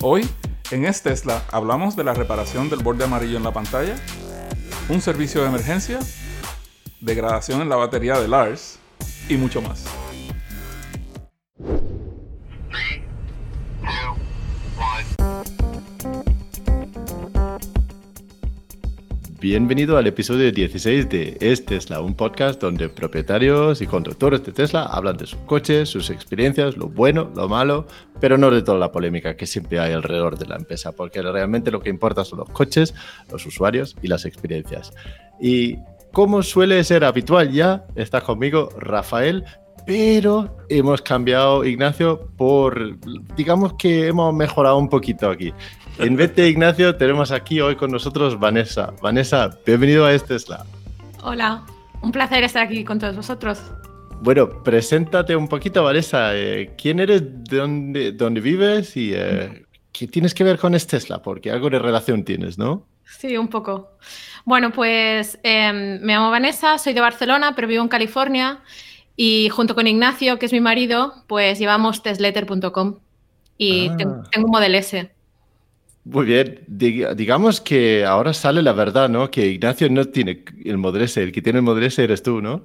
Hoy, en Es Tesla, hablamos de la reparación del borde amarillo en la pantalla, un servicio de emergencia, degradación en la batería de Lars y mucho más. Bienvenido al episodio 16 de Es Tesla, un podcast donde propietarios y conductores de Tesla hablan de sus coches, sus experiencias, lo bueno, lo malo, pero no de toda la polémica que siempre hay alrededor de la empresa, porque realmente lo que importa son los coches, los usuarios y las experiencias. Y como suele ser habitual ya, está conmigo Rafael, pero hemos cambiado, Ignacio, por, digamos que hemos mejorado un poquito aquí. En vez de Ignacio, tenemos aquí hoy con nosotros Vanessa. Vanessa, bienvenido a Estesla. Hola, un placer estar aquí con todos vosotros. Bueno, preséntate un poquito, Vanessa. Eh, ¿Quién eres? ¿De dónde, dónde vives? ¿Y eh, qué tienes que ver con Estesla? Porque algo de relación tienes, ¿no? Sí, un poco. Bueno, pues em, me llamo Vanessa, soy de Barcelona, pero vivo en California. Y junto con Ignacio, que es mi marido, pues llevamos testletter.com. Y Ah. tengo, tengo un Model S. Muy bien. Dig- digamos que ahora sale la verdad, ¿no? Que Ignacio no tiene el Model S, el que tiene el Model S eres tú, ¿no?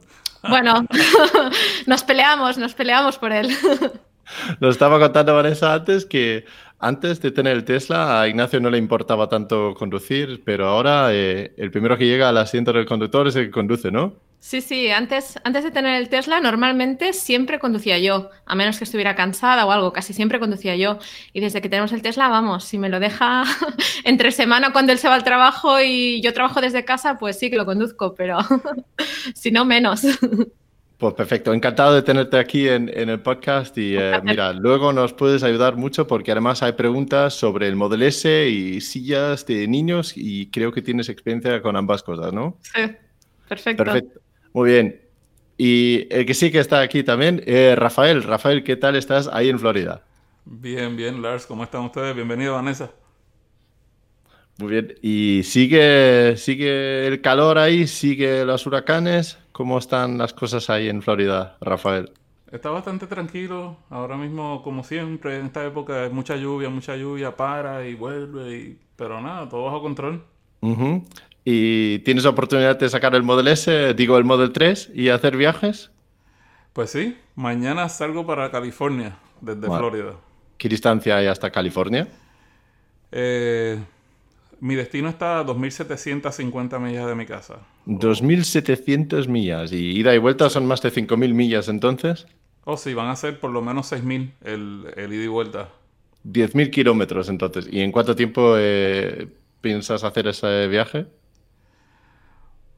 Bueno, nos peleamos, nos peleamos por él. Nos estaba contando Vanessa antes que antes de tener el Tesla a Ignacio no le importaba tanto conducir, pero ahora eh, el primero que llega al asiento del conductor es el que conduce, ¿no? Sí, sí, antes, antes de tener el Tesla, normalmente siempre conducía yo, a menos que estuviera cansada o algo, casi siempre conducía yo. Y desde que tenemos el Tesla, vamos, si me lo deja entre semana cuando él se va al trabajo y yo trabajo desde casa, pues sí que lo conduzco, pero si no, menos. Pues perfecto, encantado de tenerte aquí en, en el podcast y eh, mira, luego nos puedes ayudar mucho porque además hay preguntas sobre el Model S y sillas de niños y creo que tienes experiencia con ambas cosas, ¿no? Sí, perfecto. Perfecto, muy bien. Y el que sí que está aquí también, eh, Rafael. Rafael, ¿qué tal estás ahí en Florida? Bien, bien, Lars, ¿cómo están ustedes? Bienvenido, Vanessa. Muy bien. ¿Y sigue, sigue el calor ahí? ¿Sigue los huracanes? ¿Cómo están las cosas ahí en Florida, Rafael? Está bastante tranquilo. Ahora mismo, como siempre, en esta época hay mucha lluvia, mucha lluvia, para y vuelve. Y... Pero nada, todo bajo control. ¿Y tienes oportunidad de sacar el Model S, digo el Model 3, y hacer viajes? Pues sí, mañana salgo para California, desde Vale. Florida. ¿Qué distancia hay hasta California? Eh, mi destino está a 2.750 millas de mi casa. 2.700 millas. ¿Y ida y vuelta son más de 5.000 millas entonces? Oh, sí, van a ser por lo menos 6.000 el, el ida y vuelta. 10.000 kilómetros entonces. ¿Y en cuánto tiempo eh, piensas hacer ese viaje?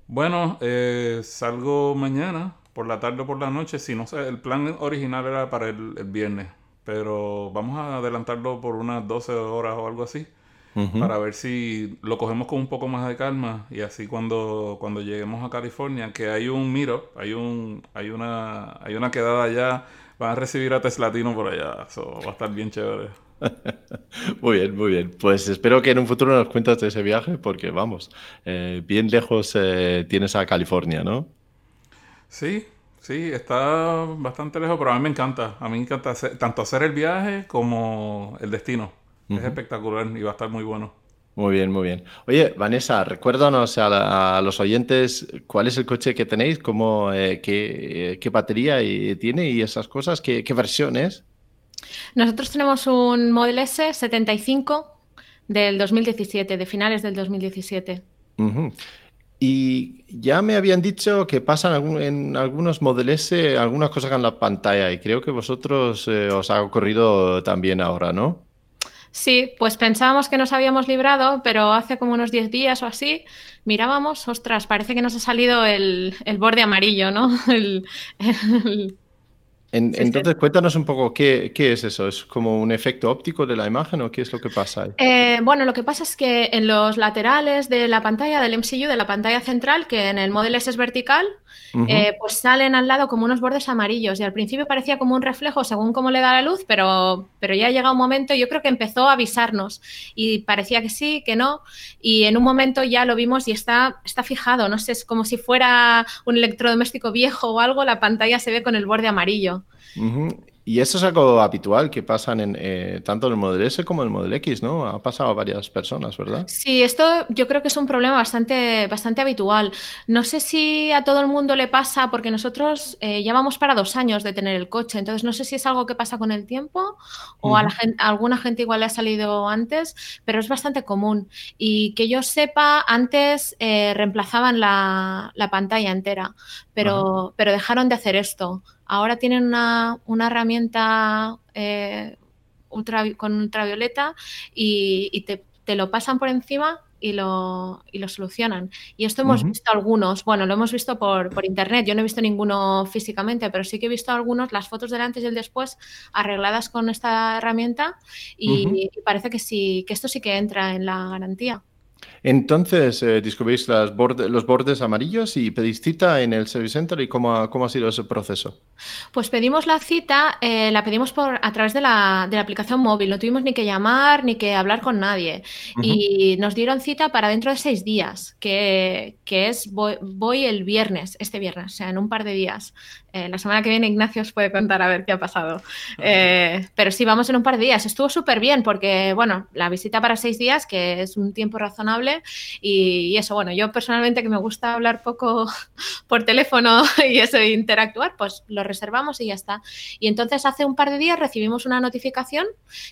Bueno, eh, salgo mañana, por la tarde o por la noche. Si no sé, el plan original era para el, el viernes, pero vamos a adelantarlo por unas 12 horas o algo así, para ver si lo cogemos con un poco más de calma y así cuando, cuando lleguemos a California, que hay un miro, hay un, hay una, hay una quedada allá, van a recibir a Teslatino por allá, eso va a estar bien chévere. Muy bien, muy bien. Pues espero que en un futuro nos cuentas de ese viaje porque vamos, eh, bien lejos eh, tienes a California, ¿no? Sí, sí, está bastante lejos, pero a mí me encanta. A mí me encanta hacer- tanto hacer el viaje como el destino. Es espectacular y va a estar muy bueno. Muy bien, muy bien. Oye, Vanessa, recuérdanos a, la- a los oyentes cuál es el coche que tenéis, cómo, eh, qué, qué batería y- tiene y esas cosas, qué, qué versión es. Nosotros tenemos un Model S 75 del 2017, de finales del 2017. Ujú. Y ya me habían dicho que pasan en algunos Model S algunas cosas en la pantalla y creo que vosotros eh, os ha ocurrido también ahora, ¿no? Sí, pues pensábamos que nos habíamos librado, pero hace como unos 10 días o así mirábamos, ostras, parece que nos ha salido el, el borde amarillo, ¿no? El- el- En- Sí, sí. entonces, cuéntanos un poco qué, qué es eso. ¿Es como un efecto óptico de la imagen o qué es lo que pasa ahí? Eh, bueno, lo que pasa es que en los laterales de la pantalla, del MCU, de la pantalla central, que en el Model S es vertical, Eh, pues salen al lado como unos bordes amarillos y al principio parecía como un reflejo según cómo le da la luz, pero, pero ya ha llegado un momento, yo creo que empezó a avisarnos y parecía que sí, que no, y en un momento ya lo vimos y está, está fijado, no sé, es como si fuera un electrodoméstico viejo o algo, la pantalla se ve con el borde amarillo. Y eso es algo habitual que pasan en, eh, tanto en el Model S como en el Model X, ¿no? Ha pasado a varias personas, ¿verdad? Sí, esto yo creo que es un problema bastante, bastante habitual. No sé si a todo el mundo le pasa, porque nosotros eh, ya vamos para dos años de tener el coche, entonces no sé si es algo que pasa con el tiempo o a, la gente, alguna gente igual le ha salido antes, pero es bastante común. Y que yo sepa, antes eh, reemplazaban la, la, pantalla entera, pero, pero dejaron de hacer esto. Ahora tienen una, herramienta eh, con ultravioleta y, te, lo pasan por encima y lo, lo solucionan. Y esto hemos visto algunos, bueno, lo hemos visto por, internet, yo no he visto ninguno físicamente, pero sí que he visto algunos, las fotos del antes y el después arregladas con esta herramienta. Y, y parece que sí, que esto sí que entra en la garantía. Entonces, eh, descubrís los bordes amarillos y pedís cita en el Service Center y cómo ha, cómo ha sido ese proceso. Pues pedimos la cita, eh, la pedimos por, a través de la, de la, aplicación móvil, no tuvimos ni que llamar ni que hablar con nadie. Y nos dieron cita para dentro de seis días, que, que es voy, voy, el viernes, este viernes, o sea, en un par de días. Eh, la semana que viene Ignacio os puede contar a ver qué ha pasado. Eh, pero sí, vamos en un par de días. Estuvo súper bien porque, bueno, la visita para seis días, que es un tiempo razonable. Y, eso, bueno, yo personalmente que me gusta hablar poco por teléfono y eso, interactuar, pues lo reservamos y ya está. Y entonces hace un par de días recibimos una notificación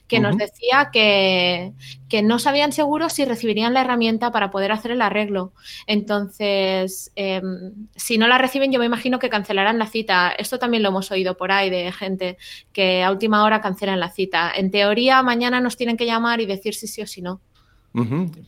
que nos decía que, que no sabían seguro si recibirían la herramienta para poder hacer el arreglo. Entonces, em, si no la reciben, yo me imagino que cancelarán la cita esto también lo hemos oído por ahí de gente que a última hora cancelan la cita. En teoría, mañana nos tienen que llamar y decir si sí o si no.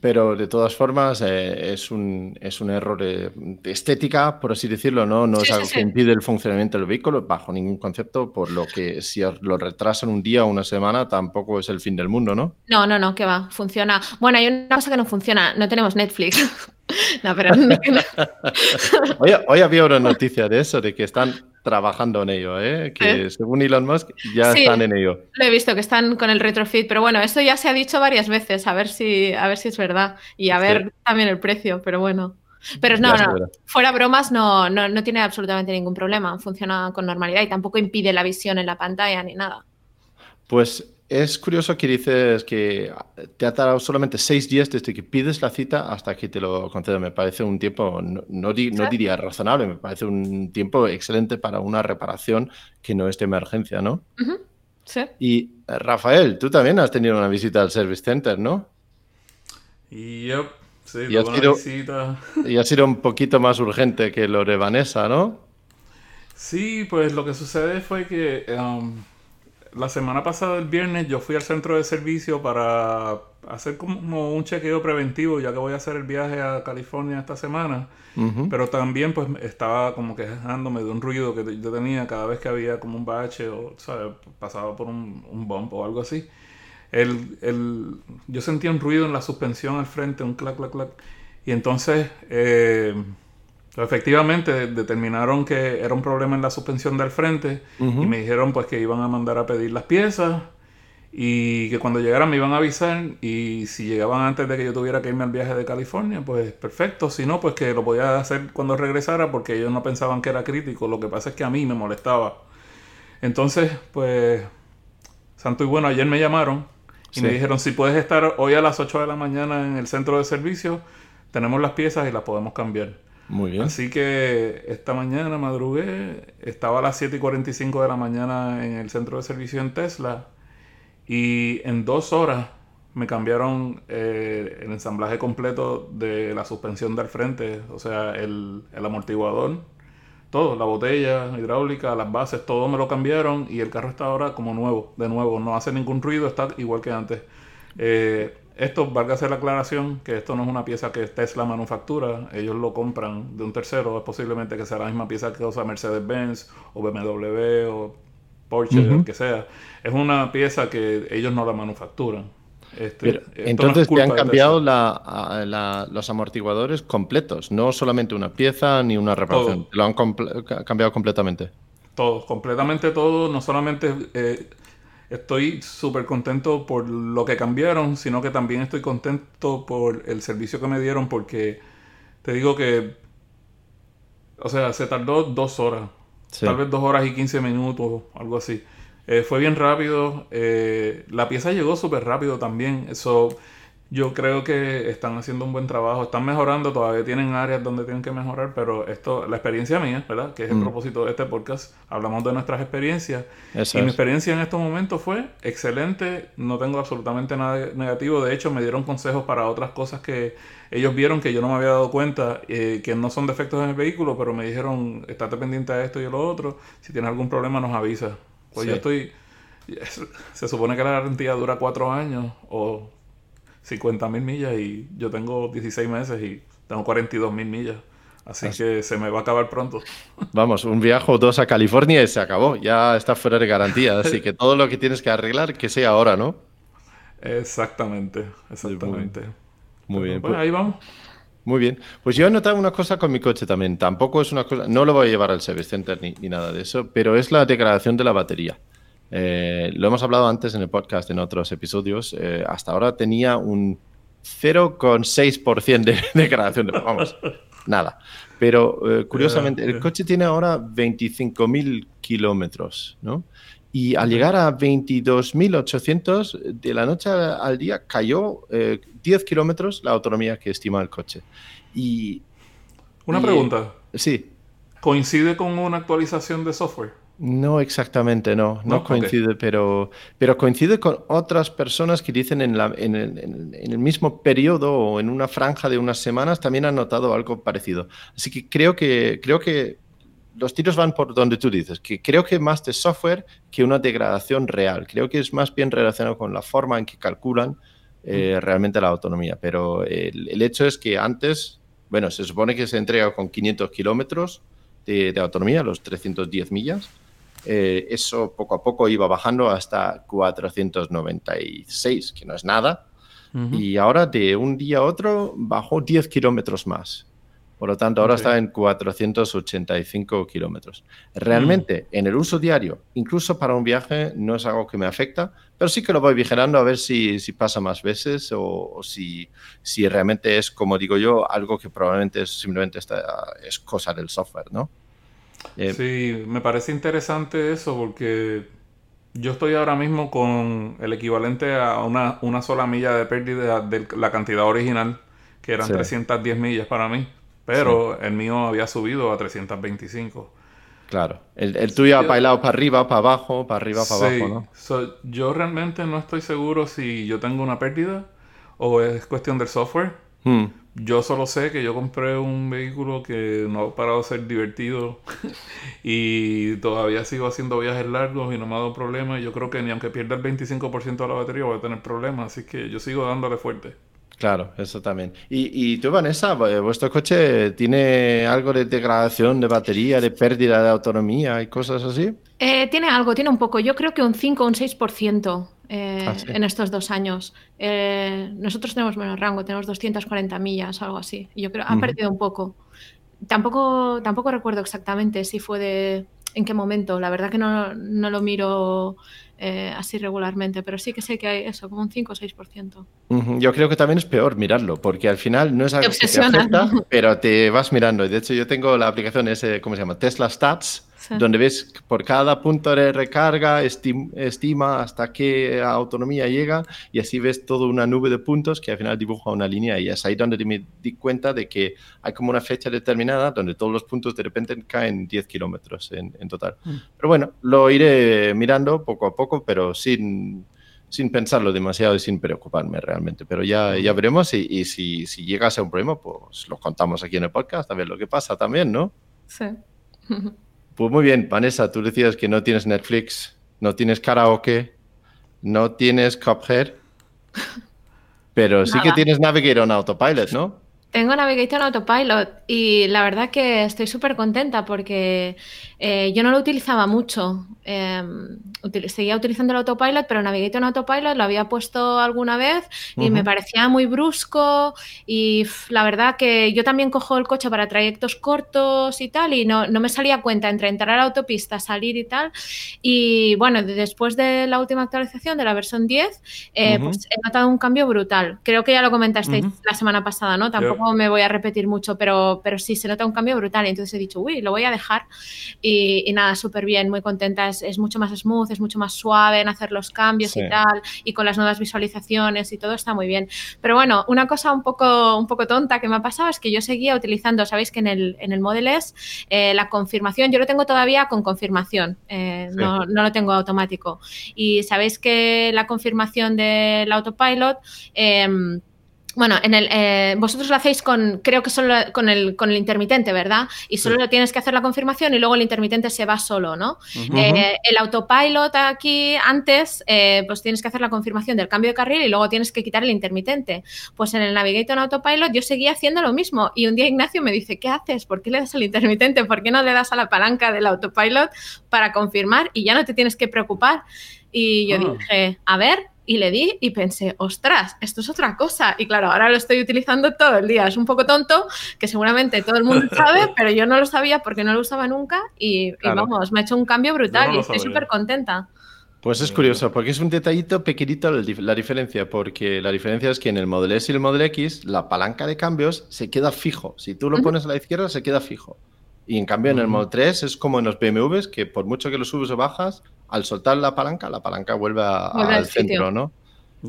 Pero de todas formas eh, es, un, es un error de, estética, por así decirlo, ¿no? No es algo que impide el funcionamiento del vehículo bajo ningún concepto, por lo que si lo retrasan un día o una semana tampoco es el fin del mundo, ¿no? No, no, no, que va, funciona. Bueno, hay una cosa que no funciona, no tenemos Netflix. no, pero... hoy había una noticia de eso, de que están trabajando en ello, ¿eh? que según Elon Musk ya están en ello. Lo he visto que están con el retrofit, pero bueno, eso ya se ha dicho varias veces, a ver si, a ver si es verdad y a ver también el precio, pero bueno. Pero no, no, fuera bromas no, no, no tiene absolutamente ningún problema, funciona con normalidad y tampoco impide la visión en la pantalla ni nada. Pues es curioso que dices que te ha tardado solamente seis días desde que pides la cita hasta que te lo concedo. Me parece un tiempo, no, diría razonable, me parece un tiempo excelente para una reparación que no es de emergencia, ¿no? Sí. Y Rafael, tú también has tenido una visita al Service Center, ¿no? Yep. Sí, y, ha sido, visita. y ha sido un poquito más urgente que lo de Vanessa, ¿no? Sí, pues lo que sucede fue que um, la semana pasada, el viernes, yo fui al centro de servicio para hacer como un chequeo preventivo, ya que voy a hacer el viaje a California esta semana. Pero también pues estaba como quejándome de un ruido que yo tenía cada vez que había como un bache o, ¿sabes? Pasaba por un, un bump o algo así. El, el, yo sentía un ruido en la suspensión al frente, un clac, clac, clac. Y entonces... Eh, efectivamente determinaron que era un problema en la suspensión del frente y me dijeron pues que iban a mandar a pedir las piezas y que cuando llegaran me iban a avisar y si llegaban antes de que yo tuviera que irme al viaje de California pues perfecto, si no pues que lo podía hacer cuando regresara porque ellos no pensaban que era crítico, lo que pasa es que a mí me molestaba. Entonces pues santo y bueno, ayer me llamaron y me dijeron si puedes estar hoy a las 8 de la mañana en el centro de servicio, tenemos las piezas y las podemos cambiar. Muy bien. Así que esta mañana madrugué, estaba a las 7 y 45 de la mañana en el centro de servicio en Tesla y en dos horas me cambiaron eh, el ensamblaje completo de la suspensión del frente, o sea, el, el, amortiguador, todo, la botella hidráulica, las bases, todo me lo cambiaron y el carro está ahora como nuevo, de nuevo, no hace ningún ruido, está igual que antes. Eh, esto, valga hacer la aclaración, que esto no es una pieza que Tesla manufactura, ellos lo compran de un tercero, es posiblemente que sea la misma pieza que usa Mercedes-Benz o BMW o Porsche, o lo que sea. Es una pieza que ellos no la manufacturan. Este, entonces te han cambiado los amortiguadores completos, no solamente una pieza ni una reparación, lo han cambiado completamente. Todo, completamente todo, no solamente... Eh, estoy súper contento por lo que cambiaron, sino que también estoy contento por el servicio que me dieron porque te digo que, o sea, se tardó dos horas, tal vez dos horas y quince minutos, algo así. Eh, fue bien rápido. eh, la pieza llegó súper rápido también. Eso, yo creo que están haciendo un buen trabajo. Están mejorando. Todavía tienen áreas donde tienen que mejorar. Pero esto, la experiencia mía, ¿verdad? Que es el Mm. propósito de este podcast. Hablamos de nuestras experiencias. Eso y mi experiencia en estos momentos fue excelente. No tengo absolutamente nada negativo. De hecho, me dieron consejos para otras cosas que ellos vieron que yo no me había dado cuenta, eh, que no son defectos en el vehículo, pero me dijeron, estate pendiente de esto y de lo otro. Si tienes algún problema, nos avisa. Pues Sí. yo estoy... Se supone que la garantía dura cuatro años o 50 mil millas y yo tengo 16 meses y tengo 42 mil millas. Así que se me va a acabar pronto. Vamos, un viaje o dos a California y se acabó. Ya está fuera de garantía. Así que todo lo que tienes que arreglar, que sea ahora, ¿no? Exactamente, exactamente. Muy bien. Pues Pues- ahí vamos. Muy bien. Pues yo he notado una cosa con mi coche también. Tampoco es una cosa, no lo voy a llevar al service center ni, ni nada de eso, pero es la degradación de la batería. Eh, lo hemos hablado antes en el podcast, en otros episodios. Eh, hasta ahora tenía un 0,6% de degradación. De, vamos, nada. Pero eh, curiosamente, el coche tiene ahora 25.000 kilómetros, ¿no? Y al llegar a 22.800, de la noche al día cayó eh, 10 kilómetros la autonomía que estima el coche. Y Una Y- pregunta. sí, ¿Coincide con una actualización de software? No exactamente, no, no, No, coincide, pero, pero coincide con otras personas que dicen en, la- en el, en- en el mismo periodo o en una franja de unas semanas también han notado algo parecido. Así que creo que, creo que los tiros van por donde tú dices, que creo que más de software que una degradación real. Creo que es más bien relacionado con la forma en que calculan eh, realmente la autonomía. Pero el, el hecho es que antes, bueno, se supone que se entrega con 500 kilómetros de, de autonomía, los 310 millas. Eh, eso poco a poco iba bajando hasta 496, que no es nada. Y ahora de un día a otro bajó 10 kilómetros más. Por lo tanto, ahora Ok. está en 485 kilómetros. Realmente, en el uso diario, incluso para un viaje, no es algo que me afecta, pero sí que lo voy vigilando a ver si, si pasa más veces o, o si, si realmente es, como digo yo, algo que probablemente es, simplemente está- es cosa del software, ¿no? Eh, Sí, me parece interesante eso porque yo estoy ahora mismo con el equivalente a una, una sola milla de pérdida de la cantidad original, que eran Sí. 310 millas para mí, pero el mío había subido a 325. Claro. El, el tuyo ha bailado para arriba, para abajo, para arriba, para Sí, abajo, ¿no? so, yo realmente no estoy seguro si yo tengo una pérdida o es cuestión del software. Hmm. Yo solo sé que yo compré un vehículo que no ha parado de ser divertido y todavía sigo haciendo viajes largos y no me ha dado problemas. Yo creo que ni aunque pierda el 25% de la batería voy a tener problemas, así que yo sigo dándole fuerte. Claro, eso también. Y, y tú, Vanessa, eh, ¿vuestro coche tiene algo de degradación de batería, de pérdida de autonomía y cosas así? Eh, tiene algo, tiene un poco. Yo creo que un 5 o un 6% eh, Ah, sí. en estos dos años. Eh, nosotros tenemos menos rango, tenemos 240 millas, algo así. Y yo creo ha Ujú. perdido un poco. Tampoco, tampoco recuerdo exactamente si fue de en qué momento. La verdad que no, no lo miro eh, así regularmente, pero sí que sé que hay eso, como un 5 o 6%. Ujú, Yo creo que también es peor mirarlo, porque al final no es algo que te afecta, pero te vas mirando. Y de hecho, yo tengo la aplicación ese, ¿cómo se llama? Tesla Stats, Sí. donde ves por cada punto de recarga, estim- estima hasta qué autonomía llega, y así ves toda una nube de puntos que al final dibuja una línea. Y es ahí donde me di cuenta de que hay como una fecha determinada donde todos los puntos de repente caen 10 kilómetros en, en total. Mm. Pero bueno, lo iré mirando poco a poco, pero sin, sin pensarlo demasiado y sin preocuparme realmente. Pero ya, ya veremos y, y si, si llega a ser un problema, pues lo contamos aquí en el podcast, a ver lo que pasa también, ¿no? Sí. Pues muy bien, Vanessa, tú decías que no tienes Netflix, no tienes karaoke, no tienes Cuphead, pero sí que tienes Navigator on Autopilot, ¿no? Tengo Navigator Autopilot y la verdad que estoy súper contenta porque eh, yo no lo utilizaba mucho. Eh, util- seguía utilizando el Autopilot, pero Navigator Autopilot lo había puesto alguna vez y me parecía muy brusco y la verdad que yo también cojo el coche para trayectos cortos y tal y no, no me salía cuenta entre entrar a la autopista, salir y tal. Y bueno, de- después de la última actualización de la versión 10, eh, Ujú. pues he notado un cambio brutal. Creo que ya lo comentasteis la semana pasada, ¿no? Tampoco me voy a repetir mucho, pero, pero sí se nota un cambio brutal. Y entonces he dicho, uy, lo voy a dejar. Y, nada, súper bien, muy contenta. Es, mucho más smooth, es mucho más suave en hacer los cambios y tal. Y con las nuevas visualizaciones y todo está muy bien. Pero bueno, una cosa un poco, un poco tonta que me ha pasado es que yo seguía utilizando, sabéis que en el, en el Model S eh, la confirmación, yo lo tengo todavía con confirmación, eh, no, no, lo tengo automático. Y sabéis que la confirmación del autopilot... Eh, bueno, en el, eh, vosotros lo hacéis con, creo que solo con el, con el intermitente, ¿verdad? Y solo lo tienes que hacer la confirmación y luego el intermitente se va solo, ¿no? Eh, el autopilot aquí antes, eh, pues tienes que hacer la confirmación del cambio de carril y luego tienes que quitar el intermitente. Pues en el Navigator Autopilot yo seguía haciendo lo mismo y un día Ignacio me dice, ¿qué haces? ¿Por qué le das al intermitente? ¿Por qué no le das a la palanca del autopilot para confirmar y ya no te tienes que preocupar? Y yo ah. dije, a ver, y le di y pensé, ostras, esto es otra cosa. Y claro, ahora lo estoy utilizando todo el día. Es un poco tonto, que seguramente todo el mundo sabe, pero yo no lo sabía porque no lo usaba nunca y, vamos, me ha hecho un cambio brutal y estoy súper contenta. Pues es curioso, porque es un detallito pequeñito la diferencia, porque la diferencia es que en el Model S y el Model X la palanca de cambios se queda fijo. Si tú lo pones a la izquierda, se queda fijo. Y en cambio en el Model 3 es como en los BMWs, que por mucho que lo subes o bajas, al soltar la palanca, la palanca vuelve, al centro, ¿no?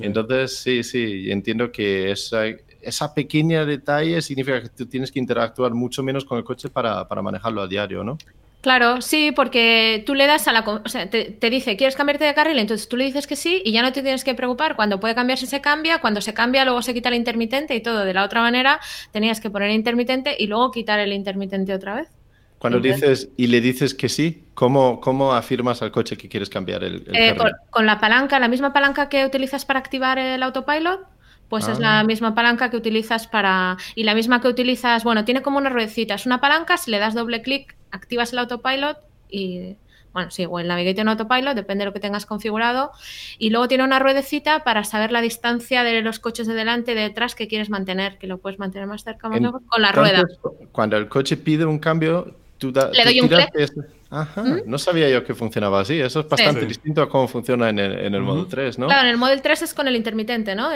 Entonces, sí, sí, entiendo que esa, esa pequeña detalle significa que tú tienes que interactuar mucho menos con el coche para, para manejarlo a diario, ¿no? Claro, sí, porque tú le das a la... O sea, te, dice, ¿quieres cambiarte de carril? Entonces tú le dices que sí y ya no te tienes que preocupar. Cuando puede cambiarse, se cambia. Cuando se cambia, luego se quita el intermitente y todo. De la otra manera, tenías que poner intermitente y luego quitar el intermitente otra vez. Cuando dices y le dices que sí, ¿cómo, cómo afirmas al coche que quieres cambiar el, eh, con, la palanca, la misma palanca que utilizas para activar el autopilot, pues es la ah. misma palanca que utilizas para... Y la misma que utilizas, bueno, tiene como una ruedecita, es una palanca, si le das doble clic, activas el autopilot y... Bueno, sí, o el Navigator en Autopilot, depende de lo que tengas configurado. Y luego tiene una ruedecita para saber la distancia de los coches de delante y de detrás que quieres mantener, que lo puedes mantener más cerca más lejos con la rueda. Cuando el coche pide un cambio, le doy un clic. Ajá, ¿Mm? no sabía yo que funcionaba así. Eso es bastante distinto a cómo funciona en el, en el Model 3, ¿no? Claro, en el Model 3 es con el intermitente, ¿no?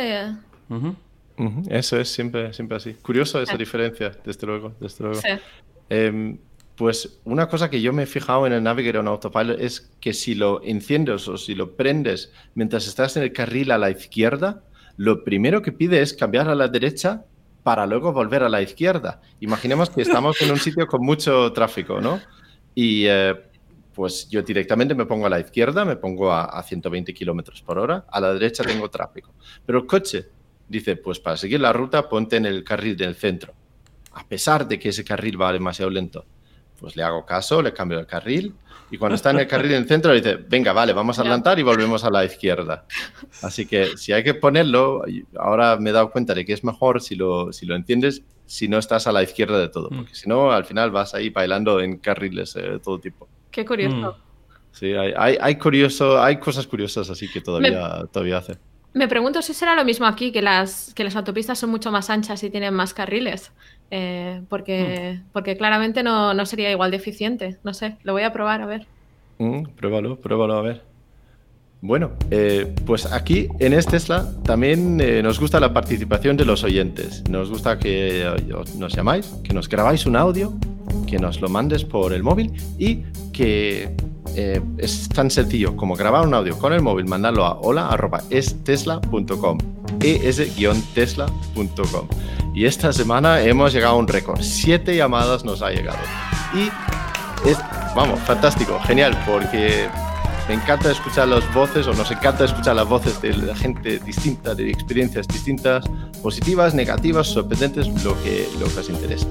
Eso es siempre, siempre así. Curioso esa diferencia, desde luego. Desde luego. Em, pues una cosa que yo me he fijado en el Navigator en Autopilot es que si lo enciendes o si lo prendes mientras estás en el carril a la izquierda, lo primero que pide es cambiar a la derecha para luego volver a la izquierda. Imaginemos que estamos en un sitio con mucho tráfico, ¿no? Y eh, pues yo directamente me pongo a la izquierda, me pongo a, 120 kilómetros por hora, a la derecha tengo tráfico. Pero el coche dice, pues para seguir la ruta ponte en el carril del centro, a pesar de que ese carril va demasiado lento. Pues le hago caso, le cambio el carril y cuando está en el carril en el centro dice, venga, vale, vamos a adelantar y volvemos a la izquierda. Así que si hay que ponerlo, ahora me he dado cuenta de que es mejor si lo, si lo entiendes, si no estás a la izquierda de todo, porque si no, al final vas ahí bailando en carriles eh, de todo tipo. Qué curioso. Mm. Sí, hay, hay, hay, curioso, hay cosas curiosas así que todavía, todavía hace. Me pregunto si será lo mismo aquí, que las, que las autopistas son mucho más anchas y tienen más carriles. Eh, porque, mm. porque claramente no, no, sería igual de eficiente. No sé, lo voy a probar a ver. Mm, pruébalo, pruébalo a ver. Bueno, eh, pues aquí en este Tesla también eh, nos gusta la participación de los oyentes. Nos gusta que nos llamáis, que nos grabáis un audio, que nos lo mandes por el móvil y que es tan sencillo como grabar un audio con el móvil, mandarlo a hola.estesla.com, es-tesla.com. Y esta semana hemos llegado a un récord. Siete llamadas nos ha llegado. Y es, vamos, fantástico, genial, porque me encanta escuchar las voces, o nos encanta escuchar las voces de la gente distinta, de experiencias distintas, positivas, negativas, sorprendentes, lo que, lo que os interesa.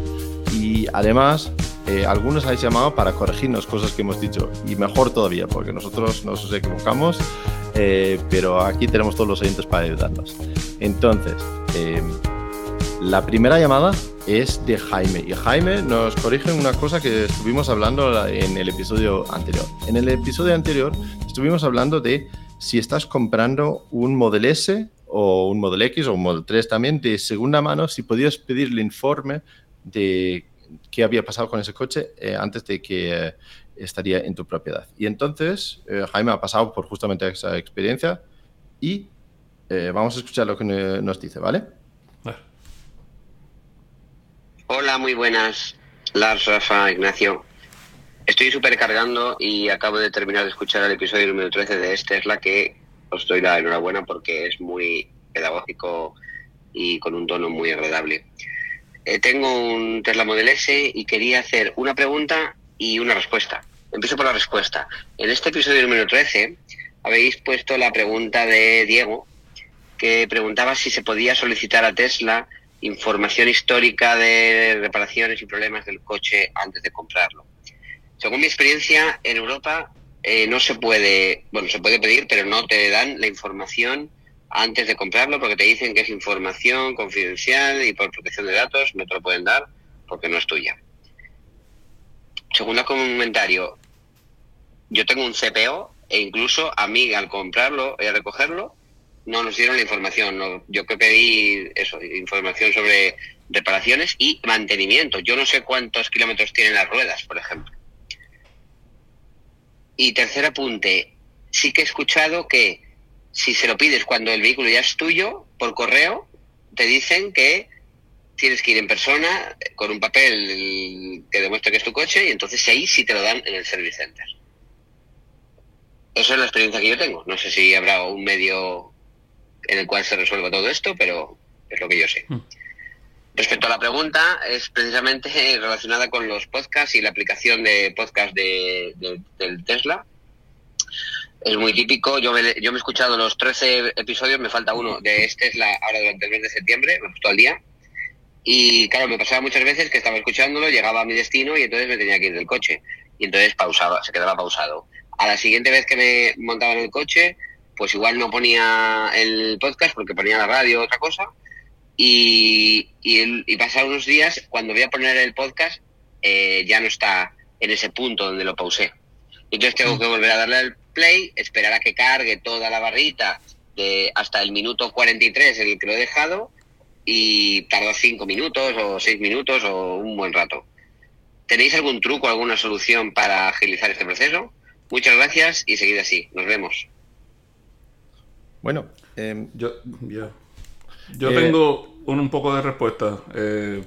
Y además, eh, algunos habéis llamado para corregirnos cosas que hemos dicho, y mejor todavía, porque nosotros nos equivocamos, eh, pero aquí tenemos todos los oyentes para ayudarnos. Entonces, eh, la primera llamada es de Jaime y Jaime nos corrige una cosa que estuvimos hablando en el episodio anterior. En el episodio anterior estuvimos hablando de si estás comprando un Model S o un Model X o un Model 3 también de segunda mano, si podías pedir el informe de qué había pasado con ese coche eh, antes de que eh, estaría en tu propiedad. Y entonces eh, Jaime ha pasado por justamente esa experiencia y vamos a escuchar lo que nos dice, ¿vale? Hola, muy buenas. Lars, Rafa, Ignacio. Estoy supercargando y acabo de terminar de escuchar el episodio número 13 de este. Es la que os doy la enhorabuena porque es muy pedagógico y con un tono muy agradable. Eh, tengo un Tesla Model S y quería hacer una pregunta y una respuesta. Empiezo por la respuesta. En este episodio número 13 habéis puesto la pregunta de Diego, que preguntaba si se podía solicitar a Tesla información histórica de reparaciones y problemas del coche antes de comprarlo. Según mi experiencia, en Europa eh, no se puede, bueno, se puede pedir, pero no te dan la información antes de comprarlo porque te dicen que es información confidencial y por protección de datos no te lo pueden dar porque no es tuya. Segundo comentario, yo tengo un CPO e incluso a mí al comprarlo y a recogerlo no nos dieron la información. yo que pedí eso, información sobre reparaciones y mantenimiento. Yo no sé cuántos kilómetros tienen las ruedas, por ejemplo. Y tercer apunte, sí que he escuchado que si se lo pides cuando el vehículo ya es tuyo, por correo, te dicen que tienes que ir en persona con un papel que demuestre que es tu coche y entonces ahí sí te lo dan en el service center. Esa es la experiencia que yo tengo. No sé si habrá un medio en el cual se resuelva todo esto, pero es lo que yo sé. Mm. Respecto a la pregunta, es precisamente relacionada con los podcasts y la aplicación de podcast de, del Tesla. Es muy típico. Yo me, yo me he escuchado los 13 episodios, me falta uno de este Tesla ahora durante el mes de septiembre, me justo al día. Y claro, me pasaba muchas veces que estaba escuchándolo, llegaba a mi destino y entonces me tenía que ir del coche. Y entonces pausaba, se quedaba pausado. A la siguiente vez que me montaba en el coche, pues igual no ponía el podcast porque ponía la radio otra cosa. Y, y, y unos días, cuando voy a poner el podcast, eh, ya no está en ese punto donde lo pausé. Entonces tengo que volver a darle al play, esperar a que cargue toda la barrita de hasta el minuto 43 en el que lo he dejado y tardo 5 minutos o 6 minutos o un buen rato. ¿Tenéis algún truco, alguna solución para agilizar este proceso? Muchas gracias y seguid así. Nos vemos. Bueno, em, yo, yo eh, tengo un, poco de respuesta. Eh,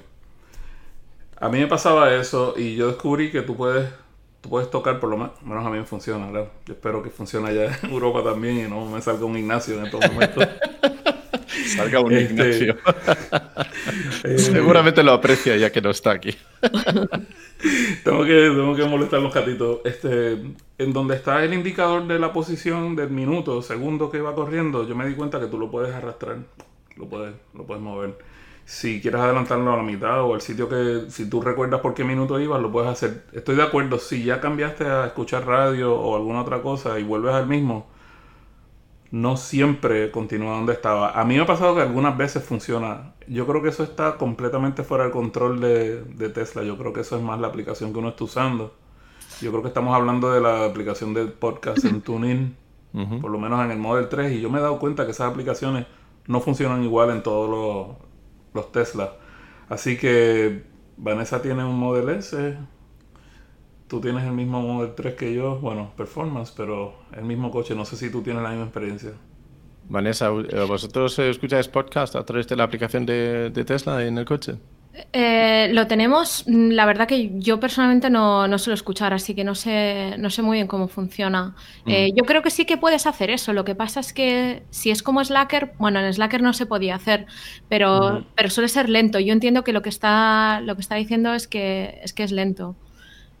a mí me pasaba eso y yo descubrí que tú puedes, tú puedes tocar, por lo menos a mí me funciona, Yo espero que funcione allá en Europa también y no me salga un Ignacio en estos momentos. salga un este, Ignacio. Eh, Seguramente lo aprecia ya que no está aquí. tengo, que, tengo que molestar los gatitos. Este, en donde está el indicador de la posición del minuto, segundo que va corriendo, yo me di cuenta que tú lo puedes arrastrar, lo puedes, lo puedes mover. Si quieres adelantarlo a la mitad o el sitio que, si tú recuerdas por qué minuto ibas, lo puedes hacer. Estoy de acuerdo, si ya cambiaste a escuchar radio o alguna otra cosa y vuelves al mismo, no siempre continúa donde estaba. A mí me ha pasado que algunas veces funciona. Yo creo que eso está completamente fuera del control de, de Tesla. Yo creo que eso es más la aplicación que uno está usando yo creo que estamos hablando de la aplicación de podcast en TuneIn, por lo menos en el Model 3, y yo me he dado cuenta que esas aplicaciones no funcionan igual en todos los, los Tesla. Así que Vanessa tiene un Model S, tú tienes el mismo Model 3 que yo, bueno, performance, pero el mismo coche, no sé si tú tienes la misma experiencia. Vanessa, ¿vosotros escucháis podcast a través de la aplicación de Tesla en el coche? Eh, lo tenemos, mm, la verdad que yo personalmente no, no suelo escuchar, así que no sé, no sé muy bien cómo funciona. Eh, mm. yo creo que sí que puedes hacer eso, lo que pasa es que si es como Slacker, bueno, en Slacker no se podía hacer, pero, pero suele ser lento. Yo entiendo que lo que está, lo que está diciendo es que es, que es lento.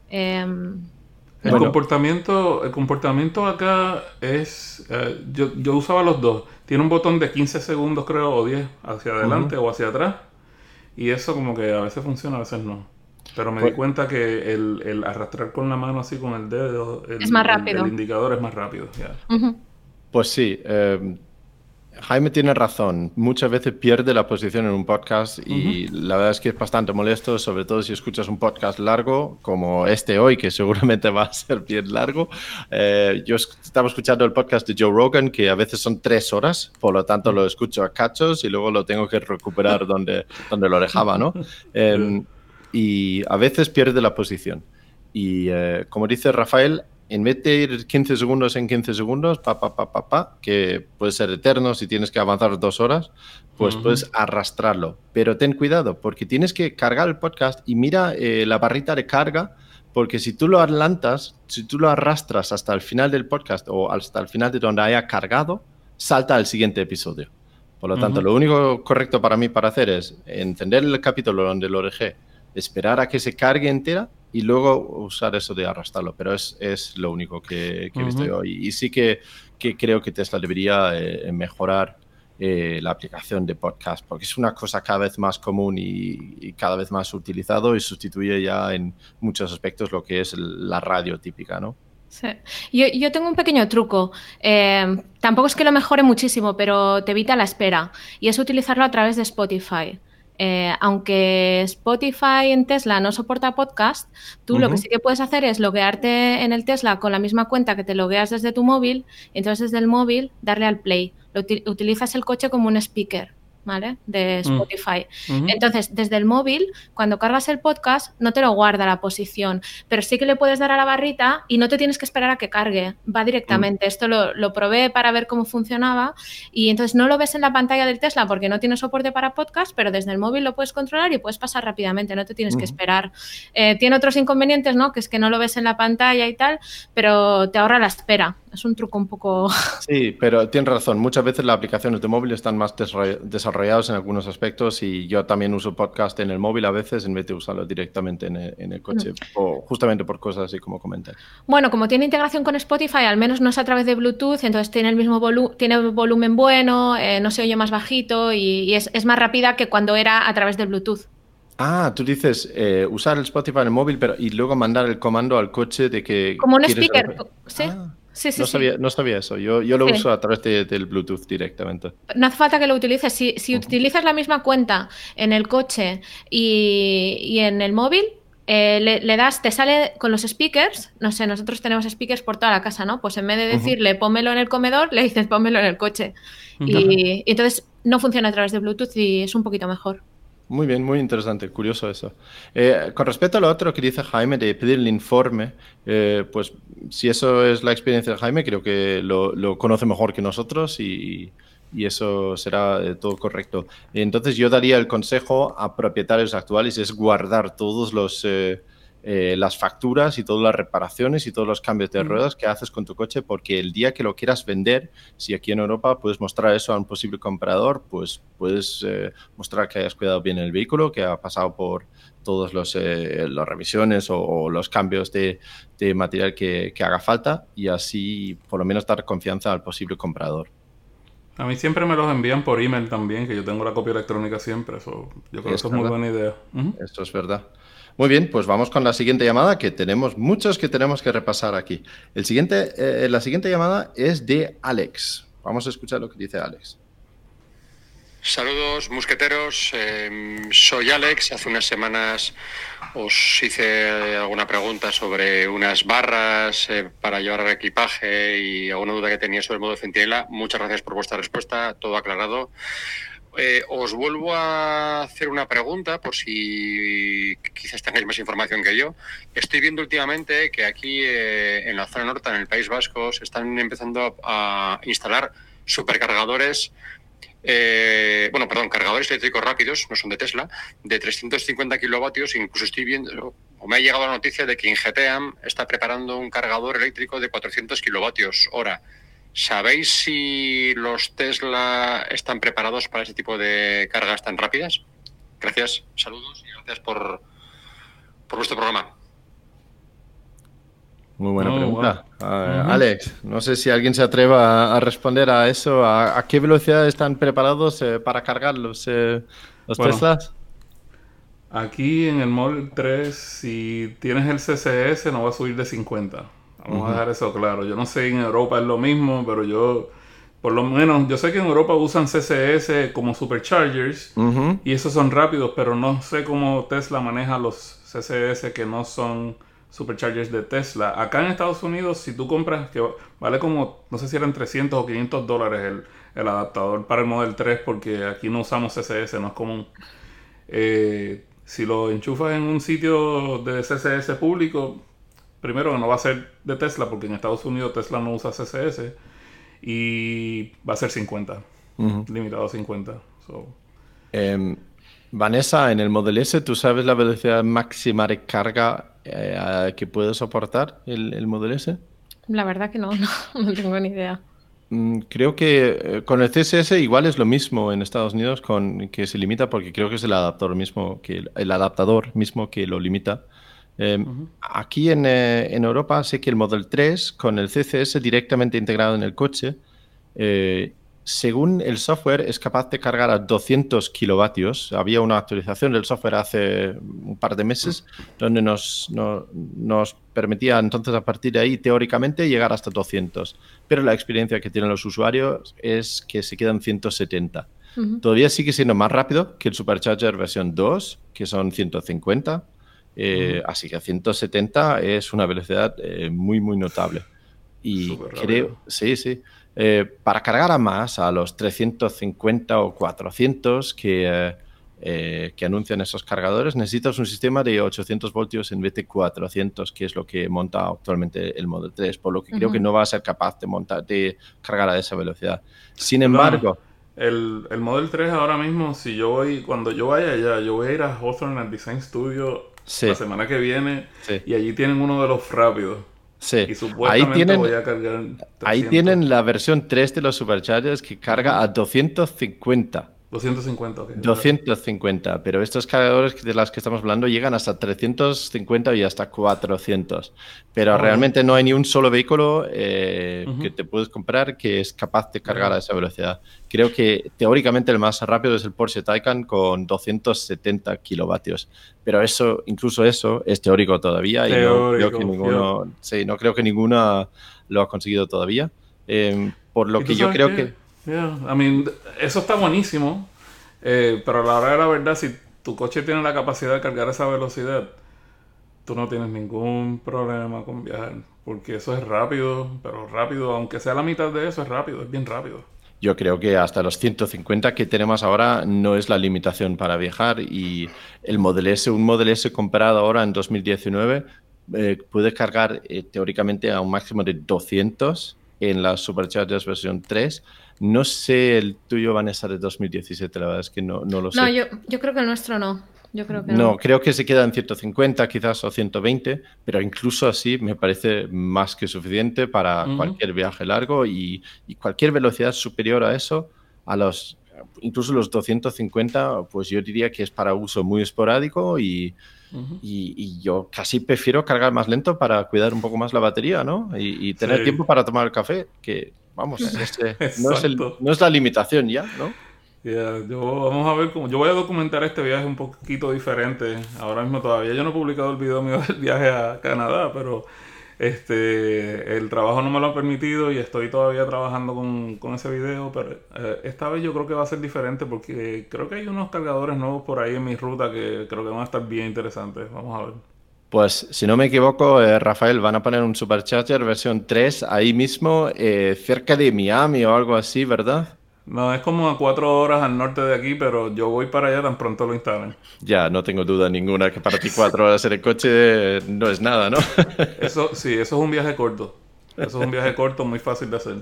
Em, el, comportamiento, el comportamiento acá es, eh, yo, yo usaba los dos, tiene un botón de 15 segundos creo, o 10, hacia adelante o hacia atrás y eso como que a veces funciona, a veces no. Pero me di pues cuenta que el, arrastrar con la mano así con el dedo, el, es más rápido. El, indicador es más rápido. Pues sí, eh, Jaime tiene razón. Muchas veces pierde la posición en un podcast y la verdad es que es bastante molesto, sobre todo si escuchas un podcast largo como este hoy, que seguramente va a ser bien largo. Eh, yo estaba escuchando el podcast de Joe Rogan, que a veces son tres horas, por lo tanto lo escucho a cachos y luego lo tengo que recuperar donde, donde lo dejaba, ¿no? Em, y a veces pierde la posición. Y eh, como dice Rafael, en vez de ir 15 segundos en 15 segundos, pa, pa, pa, pa, pa, que puede ser eterno si tienes que avanzar dos horas, pues puedes arrastrarlo. Pero ten cuidado, porque tienes que cargar el podcast y mira eh, la barrita de carga, porque si tú lo adelantas, si tú lo arrastras hasta el final del podcast o hasta el final de donde haya cargado, salta al siguiente episodio. Por lo tanto, lo único correcto para mí para hacer es entender el capítulo donde lo dejé, esperar a que se cargue entera y luego usar eso de arrastrarlo. Pero es, es lo único que, he visto yo. Y, sí que, que, creo que Tesla debería eh, mejorar eh, la aplicación de podcast, porque es una cosa cada vez más común y, cada vez más utilizado y sustituye ya en muchos aspectos lo que es la radio típica, ¿no? Sí. Yo, yo, tengo un pequeño truco. Eh, tampoco es que lo mejore muchísimo, pero te evita la espera. Y es utilizarlo a través de Spotify. Eh, aunque Spotify en Tesla no soporta podcast, tú lo que sí que puedes hacer es loguearte en el Tesla con la misma cuenta que te logueas desde tu móvil, entonces desde el móvil darle al play. utilizas el coche como un speaker. ¿Vale? De mm. Spotify. Entonces, desde el móvil, cuando cargas el podcast, no te lo guarda la posición, pero sí que le puedes dar a la barrita y no te tienes que esperar a que cargue, va directamente. Mm. Esto lo, lo, probé para ver cómo funcionaba y entonces no lo ves en la pantalla del Tesla porque no tiene soporte para podcast, pero desde el móvil lo puedes controlar y puedes pasar rápidamente, no te tienes que esperar. Eh, tiene otros inconvenientes, ¿no? Que es que no lo ves en la pantalla y tal, pero te ahorra la espera. Es un truco un poco... Sí, pero tienes razón. Muchas veces las aplicaciones de móvil están más desarrolladas en algunos aspectos y yo también uso podcast en el móvil a veces en vez de usarlo directamente en el, coche, mm. o justamente por cosas así como comenté. Bueno, como tiene integración con Spotify, al menos no es a través de Bluetooth, entonces tiene el mismo tiene volumen bueno, eh, no se oye más bajito y, es, más rápida que cuando era a través de Bluetooth. Ah, tú dices eh, usar el Spotify en el móvil pero, y luego mandar el comando al coche de que... Como un speaker, ¿sí? Ah no, sabía, no sabía eso. Yo, yo lo uso a través del Bluetooth directamente. No hace falta que lo utilices. Si, si utilizas la misma cuenta en el coche y, y en el móvil, eh, le, das, te sale con los speakers. No sé, nosotros tenemos speakers por toda la casa, ¿no? Pues en vez de decirle pónmelo en el comedor, le dices pónmelo en el coche. y entonces no funciona a través de Bluetooth y es un poquito mejor. Muy bien, muy interesante, curioso eso. Eh, con respecto a lo otro que dice Jaime de pedir el informe, eh, pues si eso es la experiencia de Jaime, creo que lo, conoce mejor que nosotros y, eso será eh, todo correcto. Entonces yo daría el consejo a propietarios actuales es guardar todos los eh, las facturas y todas las reparaciones y todos los cambios de mm. ruedas que haces con tu coche, porque el día que lo quieras vender, si aquí en Europa puedes mostrar eso a un posible comprador, pues puedes eh, mostrar que hayas cuidado bien el vehículo, que ha pasado por todas eh, las revisiones o, los cambios de, material que, haga falta y así por lo menos dar confianza al posible comprador. A mí siempre me los envían por email también, que yo tengo la copia electrónica siempre, eso yo creo que eso es muy buena idea. Esto es verdad. Muy bien, pues vamos con la siguiente llamada, que tenemos muchos que tenemos que repasar aquí. El siguiente, eh, la siguiente llamada es de Alex. Vamos a escuchar lo que dice Alex. Saludos, musqueteros. Em, soy Alex. Hace unas semanas os hice alguna pregunta sobre unas barras eh, para llevar equipaje y alguna duda que tenía sobre el modo centinela. Muchas gracias por vuestra respuesta, todo aclarado. Eh, os vuelvo a hacer una pregunta por si quizás tengáis más información que yo. Estoy viendo últimamente que aquí eh, en la zona norte, en el País Vasco, se están empezando a, instalar supercargadores, eh, bueno, perdón, cargadores eléctricos rápidos, no son de Tesla, de 350 kilovatios. Incluso estoy viendo, o me ha llegado la noticia de que Ingeteam está preparando un cargador eléctrico de 400 kilovatios hora. ¿Sabéis si los Tesla están preparados para ese tipo de cargas tan rápidas? Gracias, saludos y gracias por, por vuestro programa. Muy buena oh, pregunta. Alex, no sé si alguien se atreva a, responder a eso. ¿A, qué velocidad están preparados eh, para cargar los, eh, los Teslas? Aquí en el Model 3, si tienes el CCS, no va a subir de 50. Vamos a dejar eso claro. Yo no sé en Europa es lo mismo, pero yo, por lo menos, yo sé que en Europa usan CCS como superchargers y esos son rápidos, pero no sé cómo Tesla maneja los CCS que no son superchargers de Tesla. Acá en Estados Unidos, si tú compras, que vale como, no sé si eran 300 o 500 dólares el, el adaptador para el Model 3, porque aquí no usamos CCS, no es común. Eh, si lo enchufas en un sitio de CCS público, primero no va a ser de Tesla, porque en Estados Unidos Tesla no usa CCS, y va a ser 50, limitado a 50. Em, Vanessa, en el Model S, ¿tú sabes la velocidad máxima de carga eh, que puede soportar el, el, Model S? La verdad que no, no, tengo ni idea. Mm, creo que eh, con el CSS igual es lo mismo en Estados Unidos, con que se limita porque creo que es el adaptador mismo que el adaptador mismo que lo limita. Em, aquí en, eh, en, Europa sé que el Model 3 con el CCS directamente integrado en el coche, eh, según el software es capaz de cargar a 200 kilovatios. Había una actualización del software hace un par de meses donde nos, nos permitía entonces a partir de ahí teóricamente llegar hasta 200. Pero la experiencia que tienen los usuarios es que se quedan 170. Todavía sigue siendo más rápido que el Supercharger versión 2, que son 150 eh, así que a 170 es una velocidad eh, muy, muy notable. Y creo, sí, sí. Eh, para cargar a más, a los 350 o 400 que, que anuncian esos cargadores, necesitas un sistema de 800 voltios en vez de 400, que es lo que monta actualmente el Model 3, por lo que creo que no va a ser capaz de montar, de cargar a esa velocidad. Sin embargo... El, el Model 3 ahora mismo, si yo voy, cuando yo vaya allá, yo voy a ir a Hawthorne al Design Studio la semana que viene. Y allí tienen uno de los rápidos. Sí. Y supuestamente ahí tienen, voy a cargar. Ahí tienen la versión 3 de los Superchargers que carga a 250. 250, ok. 250, pero estos cargadores de los que estamos hablando llegan hasta 350 y hasta 400. Pero realmente no hay ni un solo vehículo eh, que te puedes comprar que es capaz de cargar a esa velocidad. Creo que teóricamente el más rápido es el Porsche Taycan con 270 kilovatios. Pero eso, incluso eso, es teórico todavía y no creo que ninguno, sí, no creo que ninguna lo ha conseguido todavía. Em, por lo que yo creo que I mean, eso está buenísimo, eh, pero a la hora de la verdad, si tu coche tiene la capacidad de cargar esa velocidad, tú no tienes ningún problema con viajar, porque eso es rápido, pero rápido, aunque sea la mitad de eso, es rápido, es bien rápido. Yo creo que hasta los 150 que tenemos ahora no es la limitación para viajar y el Model S, un Model S comprado ahora en 2019, eh, puede cargar eh, teóricamente a un máximo de 200 en la Superchargers versión 3 no sé el tuyo, Vanessa, de 2017, la verdad es que no, no lo sé. No, yo, yo creo que el nuestro no. Yo creo que no, no, creo que se queda en 150 quizás o 120, pero incluso así me parece más que suficiente para cualquier viaje largo y, cualquier velocidad superior a eso, a los incluso los 250, pues yo diría que es para uso muy esporádico y, y, yo casi prefiero cargar más lento para cuidar un poco más la batería, ¿no? Y, tener tiempo para tomar el café, que Vamos, este, no, es no, es la limitación ya, ¿no? yo, vamos a ver cómo. Yo voy a documentar este viaje un poquito diferente. Ahora mismo todavía yo no he publicado el video mío del viaje a Canadá, pero este el trabajo no me lo ha permitido y estoy todavía trabajando con, con ese video. Pero eh, esta vez yo creo que va a ser diferente porque creo que hay unos cargadores nuevos por ahí en mi ruta que creo que van a estar bien interesantes. Vamos a ver. Pues si no me equivoco, eh, Rafael, van a poner un Supercharger versión 3 ahí mismo, eh, cerca de Miami o algo así, ¿verdad? No, es como a cuatro horas al norte de aquí, pero yo voy para allá tan pronto lo instalen. Ya, no tengo duda ninguna que para ti cuatro horas en el coche no es nada, ¿no? eso sí, eso es un viaje corto. Eso es un viaje corto muy fácil de hacer.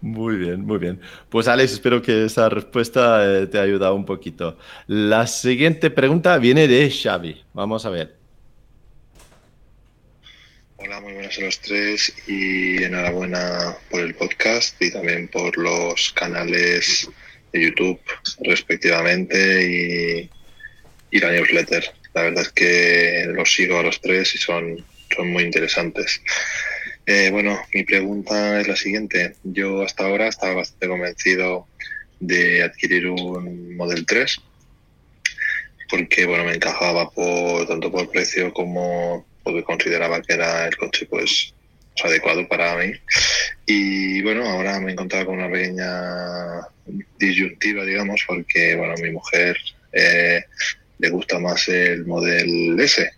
Muy bien, muy bien. Pues Alex, espero que esa respuesta eh, te haya ayudado un poquito. La siguiente pregunta viene de Xavi. Vamos a ver. Hola, muy buenas a los tres y enhorabuena por el podcast y también por los canales de YouTube respectivamente y, la newsletter. La verdad es que los sigo a los tres y son, son muy interesantes. Eh, bueno, mi pregunta es la siguiente. Yo hasta ahora estaba bastante convencido de adquirir un Model 3 porque bueno me encajaba por tanto por precio como porque consideraba que era el coche pues adecuado para mí. Y bueno, ahora me he encontrado con una pequeña disyuntiva, digamos, porque bueno, a mi mujer eh, le gusta más el Model S.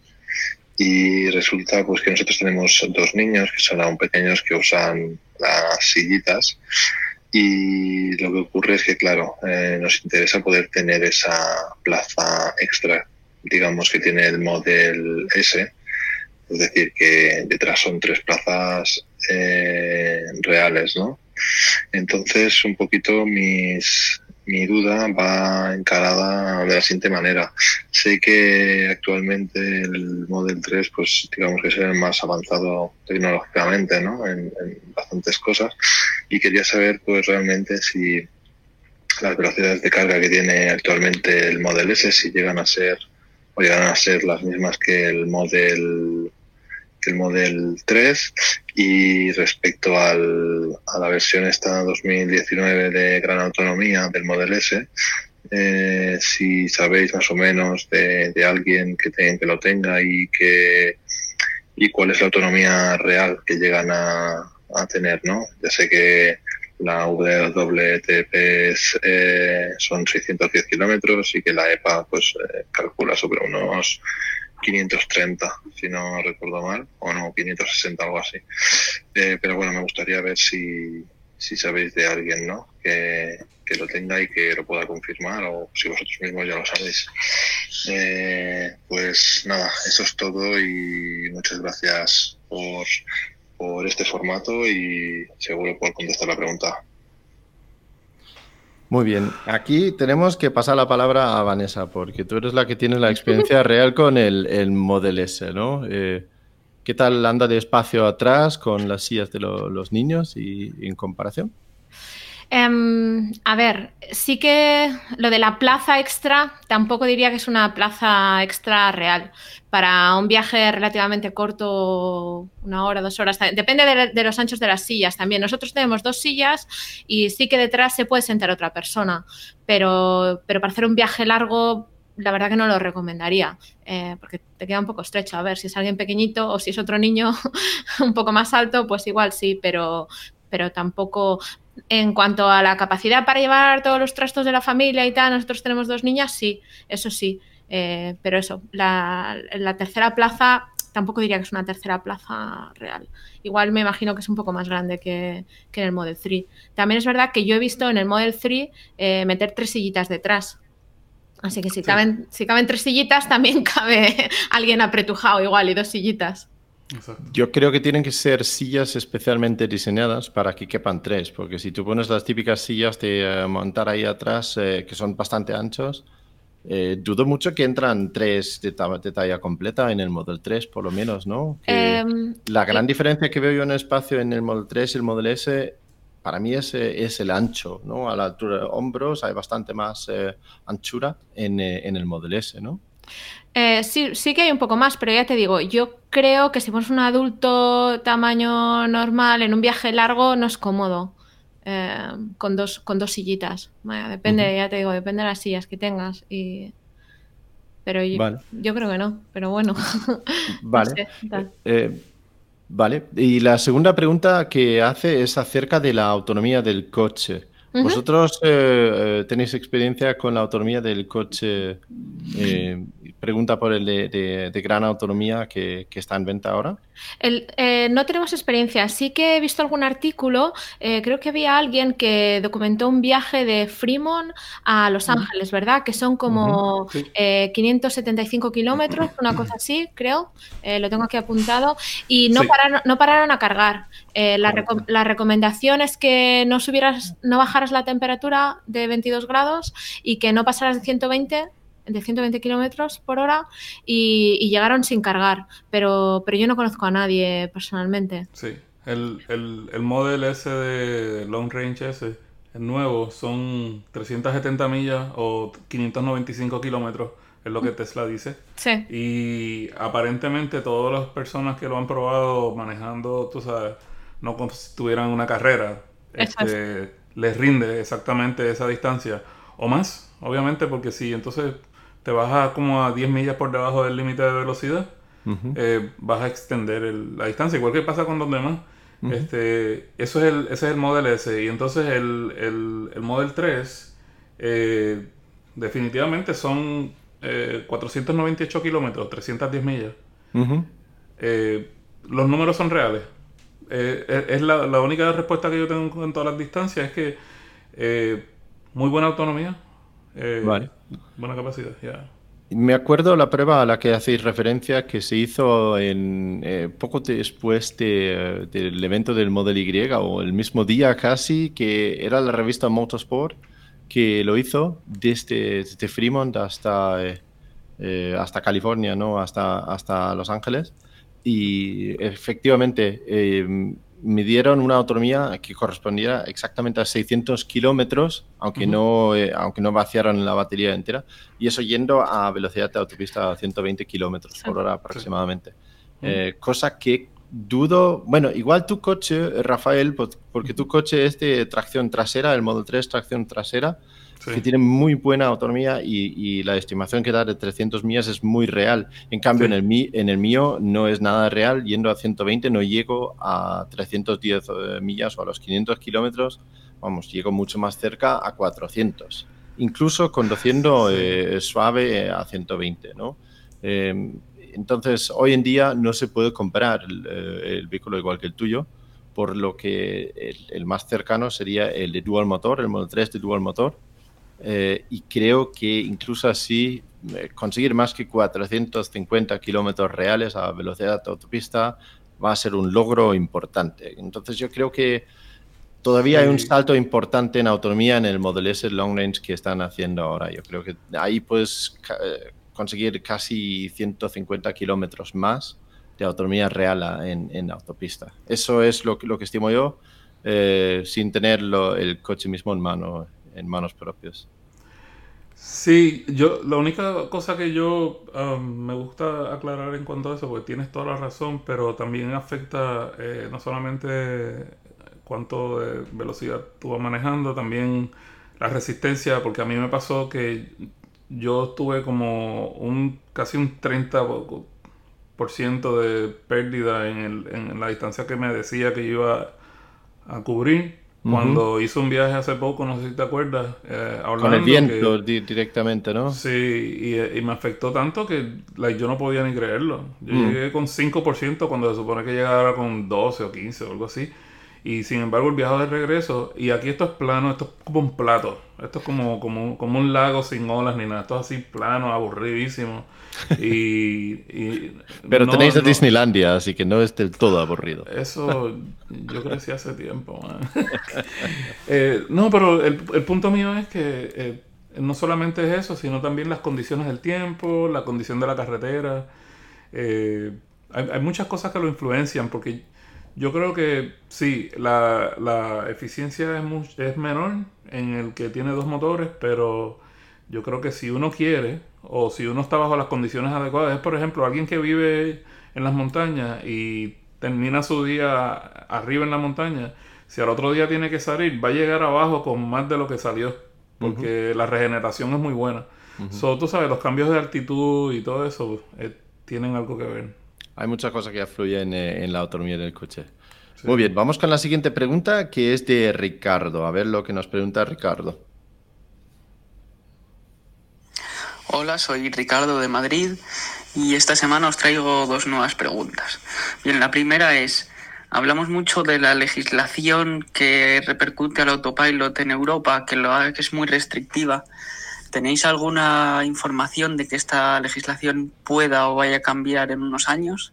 Y resulta pues que nosotros tenemos dos niños que son aún pequeños que usan las sillitas. Y lo que ocurre es que, claro, eh, nos interesa poder tener esa plaza extra, digamos, que tiene el Model S Es decir, que detrás son tres plazas eh, reales, ¿no? Entonces, un poquito mis, mi duda va encarada de la siguiente manera. Sé que actualmente el Model 3, pues digamos que es el más avanzado tecnológicamente, ¿no? En, en bastantes cosas. Y quería saber, pues realmente si las velocidades de carga que tiene actualmente el Model S, si llegan a ser o llegan a ser las mismas que el Model el Model 3 y respecto al, a la versión esta 2019 de gran autonomía del Model S, eh, si sabéis más o menos de, de alguien que, que lo tenga y que y cuál es la autonomía real que llegan a, a tener, ¿no? Ya sé que la WTP eh, son 610 kilómetros y que la EPA pues eh, calcula sobre unos 530, si no recuerdo mal, o no, 560, algo así. Eh, pero bueno, me gustaría ver si, si sabéis de alguien, ¿no? Que, que, lo tenga y que lo pueda confirmar, o si vosotros mismos ya lo sabéis. Eh, pues nada, eso es todo y muchas gracias por, por este formato y seguro por contestar la pregunta. Muy bien, aquí tenemos que pasar la palabra a Vanessa, porque tú eres la que tiene la experiencia real con el, el Model S, ¿no? Eh, ¿Qué tal anda de espacio atrás con las sillas de lo, los niños y, y en comparación? Um, a ver, sí que lo de la plaza extra tampoco diría que es una plaza extra real. Para un viaje relativamente corto, una hora, dos horas, depende de, de, los anchos de las sillas también. Nosotros tenemos dos sillas y sí que detrás se puede sentar otra persona, pero, pero para hacer un viaje largo, la verdad que no lo recomendaría, eh, porque te queda un poco estrecho. A ver, si es alguien pequeñito o si es otro niño un poco más alto, pues igual sí, pero, pero tampoco en cuanto a la capacidad para llevar todos los trastos de la familia y tal, nosotros tenemos dos niñas, sí, eso sí. Eh, pero eso, la, la, tercera plaza tampoco diría que es una tercera plaza real. Igual me imagino que es un poco más grande que, que en el Model 3. También es verdad que yo he visto en el Model 3 eh, meter tres sillitas detrás. Así que si, sí. caben, si caben tres sillitas, también cabe alguien apretujado igual y dos sillitas. Exacto. Yo creo que tienen que ser sillas especialmente diseñadas para que quepan tres, porque si tú pones las típicas sillas de uh, montar ahí atrás, eh, que son bastante anchos, eh, dudo mucho que entran tres de, de, talla completa en el Model 3, por lo menos, ¿no? Eh, la gran diferencia que veo yo en espacio en el Model 3 y el Model S, para mí es, es el ancho, ¿no? A la altura de hombros hay bastante más eh, anchura en, en el Model S, ¿no? Eh, sí, sí que hay un poco más, pero ya te digo, yo creo que si pones un adulto tamaño normal en un viaje largo no es cómodo eh, con, dos, con dos sillitas. Bueno, depende, uh -huh. ya te digo, depende de las sillas que tengas. Y... Pero yo, vale. yo creo que no, pero bueno. Vale. no sé, eh, vale. Y la segunda pregunta que hace es acerca de la autonomía del coche. ¿Vosotros eh, tenéis experiencia con la autonomía del coche? Eh, pregunta por el de, gran autonomía que, está en venta ahora. El, eh, no tenemos experiencia. Sí que he visto algún artículo. Eh, creo que había alguien que documentó un viaje de Fremont a Los Ángeles, ¿verdad? Que son como uh -huh. sí. 575 kilómetros, una cosa así, creo. lo tengo aquí apuntado. Y no, sí. pararon, no pararon a cargar. La, reco la, recomendación es que no subieras, no bajaras la temperatura de 22 grados y que no pasaras de 120 de 120 kilómetros por hora y, y, llegaron sin cargar, pero, pero yo no conozco a nadie personalmente. Sí, el, el, el Model S de Long Range S, el nuevo, son 370 millas o 595 kilómetros, es lo que Tesla dice. Sí. Y aparentemente todas las personas que lo han probado manejando, tú sabes, no tuvieran una carrera, este, les rinde exactamente esa distancia o más, obviamente, porque si entonces te bajas como a 10 millas por debajo del límite de velocidad, uh -huh. eh, vas a extender el, la distancia, igual que pasa con los demás. Uh -huh. este, eso es el, ese es el Model S. Y entonces el, el, el Model 3 eh, definitivamente son eh, 498 kilómetros, 310 millas. Uh -huh. los números son reales. Eh, es la, la, única respuesta que yo tengo en todas las distancias es que eh, muy buena autonomía. vale buena capacidad, ya. Me acuerdo la prueba a la que hacéis referencia que se hizo en eh, poco después de, del evento del Model Y o el mismo día casi, que era la revista Motorsport que lo hizo desde, Fremont hasta, eh, eh, hasta California, ¿no? hasta, hasta Los Ángeles. Y efectivamente midieron una autonomía que correspondiera exactamente a 600 kilómetros, aunque, no, eh, aunque no vaciaron la batería entera, y eso yendo a velocidad de autopista a 120 kilómetros por hora aproximadamente. Eh, cosa que dudo, bueno, igual tu coche, Rafael, porque tu coche es de tracción trasera, el Model 3 tracción trasera, que tiene muy buena autonomía y, la estimación que da de 300 millas es muy real. En cambio, en, el, en el mío no es nada real. Yendo a 120 no llego a 310 eh, millas o a los 500 kilómetros. Vamos, llego mucho más cerca a 400. Incluso conduciendo eh, suave eh, a 120, ¿no? entonces, hoy en día no se puede comprar el, vehículo igual que el tuyo, por lo que el, el, más cercano sería el de dual motor, el Model 3 de dual motor, eh, y creo que incluso así eh, conseguir más que 450 kilómetros reales a velocidad de autopista va a ser un logro importante. Entonces yo creo que todavía hay un salto importante en autonomía en el Model S Long Range que están haciendo ahora. Yo creo que ahí puedes eh, conseguir casi 150 kilómetros más de autonomía real en, en, autopista. Eso es lo, lo que estimo yo, sin tener el coche mismo en mano en manos propias. Sí, yo la única cosa que yo um, me gusta aclarar en cuanto a eso, porque tienes toda la razón, pero también afecta eh, no solamente cuánto de velocidad tú vas manejando, también la resistencia, porque a mí me pasó que yo tuve como un casi un 30% de pérdida en, el, en la distancia que me decía que iba a cubrir cuando hizo un viaje hace poco, no sé si te acuerdas, eh, Con el viento directamente, ¿no? Sí, y, me afectó tanto que yo no podía ni creerlo. Yo mm. llegué con 5% cuando se supone que llegara con 12 o 15 o algo así. Y sin embargo, el viaje de regreso, y aquí esto es plano, esto es como un plato. Esto es como, como, como un lago sin olas ni nada. Esto es así plano, aburridísimo. Y, Pero tenéis a Disneylandia, así que no es del todo aburrido. Eso yo crecí hace tiempo. Eh, no, pero el, punto mío es que eh, no solamente es eso, sino también las condiciones del tiempo, la condición de la carretera. Eh, hay, hay, muchas cosas que lo influencian, porque yo creo que sí, la, la eficiencia es, es menor en el que tiene dos motores, pero yo creo que si uno quiere o si uno está bajo las condiciones adecuadas, es por ejemplo alguien que vive en las montañas y termina su día arriba en la montaña, si al otro día tiene que salir, va a llegar abajo con más de lo que salió, porque la regeneración es muy buena. Uh tú sabes, los cambios de altitud y todo eso eh, tienen algo que ver. Hay muchas cosas que afluyen eh, en la autonomía del coche. Muy bien, vamos con la siguiente pregunta que es de Ricardo. A ver lo que nos pregunta Ricardo. Hola, soy Ricardo de Madrid y esta semana os traigo dos nuevas preguntas. Bien, la primera es, hablamos mucho de la legislación que repercute al autopilot en Europa, que, lo, que es muy restrictiva. ¿Tenéis alguna información de que esta legislación pueda o vaya a cambiar en unos años?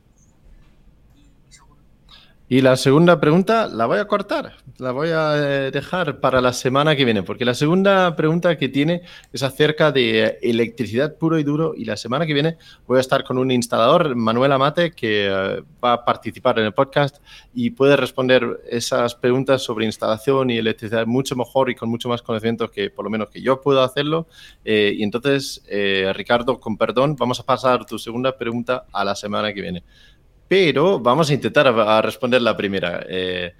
Y la segunda pregunta la voy a cortar, la voy a eh, dejar para la semana que viene, porque la segunda pregunta que tiene es acerca de electricidad puro y duro y la semana que viene voy a estar con un instalador, Manuel Amate, que eh, va a participar en el podcast y puede responder esas preguntas sobre instalación y electricidad mucho mejor y con mucho más conocimiento que por lo menos que yo puedo hacerlo. Eh, y entonces, Ricardo, con perdón, vamos a pasar tu segunda pregunta a la semana que viene pero vamos a intentar a, responder la primera. Eh,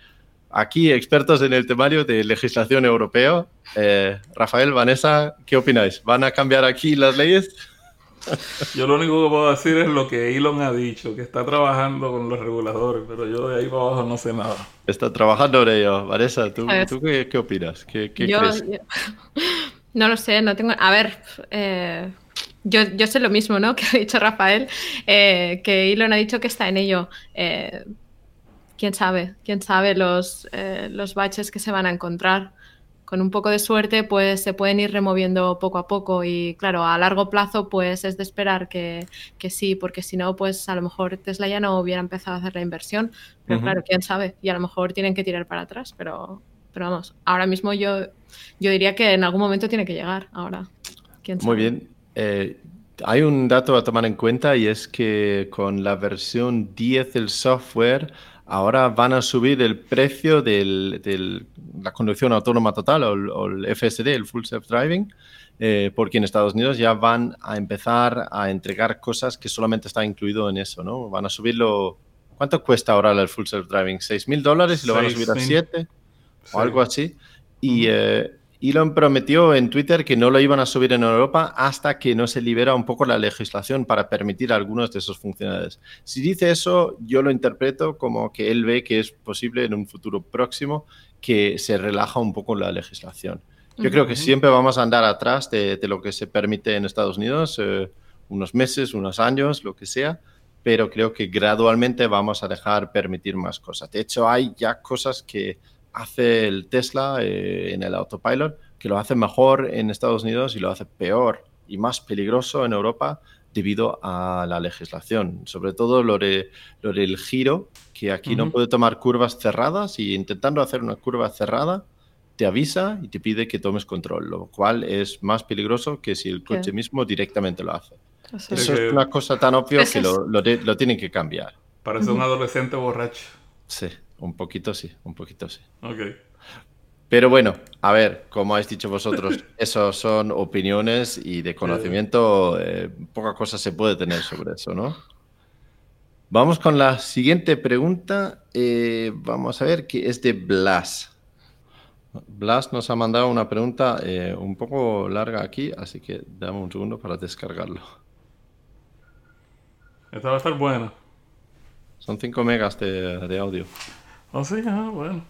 aquí, expertos en el temario de legislación europeo. Eh, Rafael, Vanessa, ¿qué opináis? ¿Van a cambiar aquí las leyes? Yo lo único que puedo decir es lo que Elon ha dicho, que está trabajando con los reguladores, pero yo de ahí para abajo no sé nada. Está trabajando en ello. Vanessa, ¿tú, qué, opinas? ¿Qué, crees? no lo sé, no tengo... A ver, eh, yo, yo, sé lo mismo, ¿no? Que ha dicho Rafael, eh, que Elon ha dicho que está en ello. Eh, quién sabe, quién sabe los, eh, los baches que se van a encontrar. con un poco de suerte, pues se pueden ir removiendo poco a poco y claro, a largo plazo, pues es de esperar que, que sí, porque si no, pues a lo mejor Tesla ya no hubiera empezado a hacer la inversión, pero claro, quién sabe, y a lo mejor tienen que tirar para atrás, pero, pero vamos, ahora mismo yo, yo diría que en algún momento tiene que llegar, ahora. ¿Quién sabe? Muy bien. Eh, hay un dato a tomar en cuenta y es que con la versión 10 del software ahora van a subir el precio de la conducción autónoma total o, el FSD, el Full Self Driving, eh, porque en Estados Unidos ya van a empezar a entregar cosas que solamente está incluido en eso, ¿no? Van a subirlo. ¿Cuánto cuesta ahora el Full Self Driving? ¿6 mil dólares y lo van a subir a 7? O algo así. Y. Elon prometió en Twitter que no lo iban a subir en Europa hasta que no se libera un poco la legislación para permitir algunos de esos funcionalidades. Si dice eso, yo lo interpreto como que él ve que es posible en un futuro próximo que se relaja un poco la legislación. Yo creo que siempre vamos a andar atrás de, lo que se permite en Estados Unidos, eh, unos meses, unos años, lo que sea, pero creo que gradualmente vamos a dejar permitir más cosas. De hecho, hay ya cosas que hace el Tesla eh, en el autopilot, que lo hace mejor en Estados Unidos y lo hace peor y más peligroso en Europa debido a la legislación. Sobre todo lo, de, lo del giro, que aquí no puede tomar curvas cerradas y intentando hacer una curva cerrada, te avisa y te pide que tomes control, lo cual es más peligroso que si el coche mismo directamente lo hace. Eso, es una cosa tan obvia que lo, lo, tienen que cambiar. Parece un adolescente borracho. Sí. Un poquito sí, un poquito sí. Ok. Pero bueno, a ver, como habéis dicho vosotros, eso son opiniones y de conocimiento, eh, poca cosa se puede tener sobre eso, ¿no? Vamos con la siguiente pregunta. Eh, vamos a ver, que es de Blas. Blas nos ha mandado una pregunta eh, un poco larga aquí, así que dame un segundo para descargarlo. Esta va a estar buena. Son 5 megas de audio. Oh, sí, ah, bueno.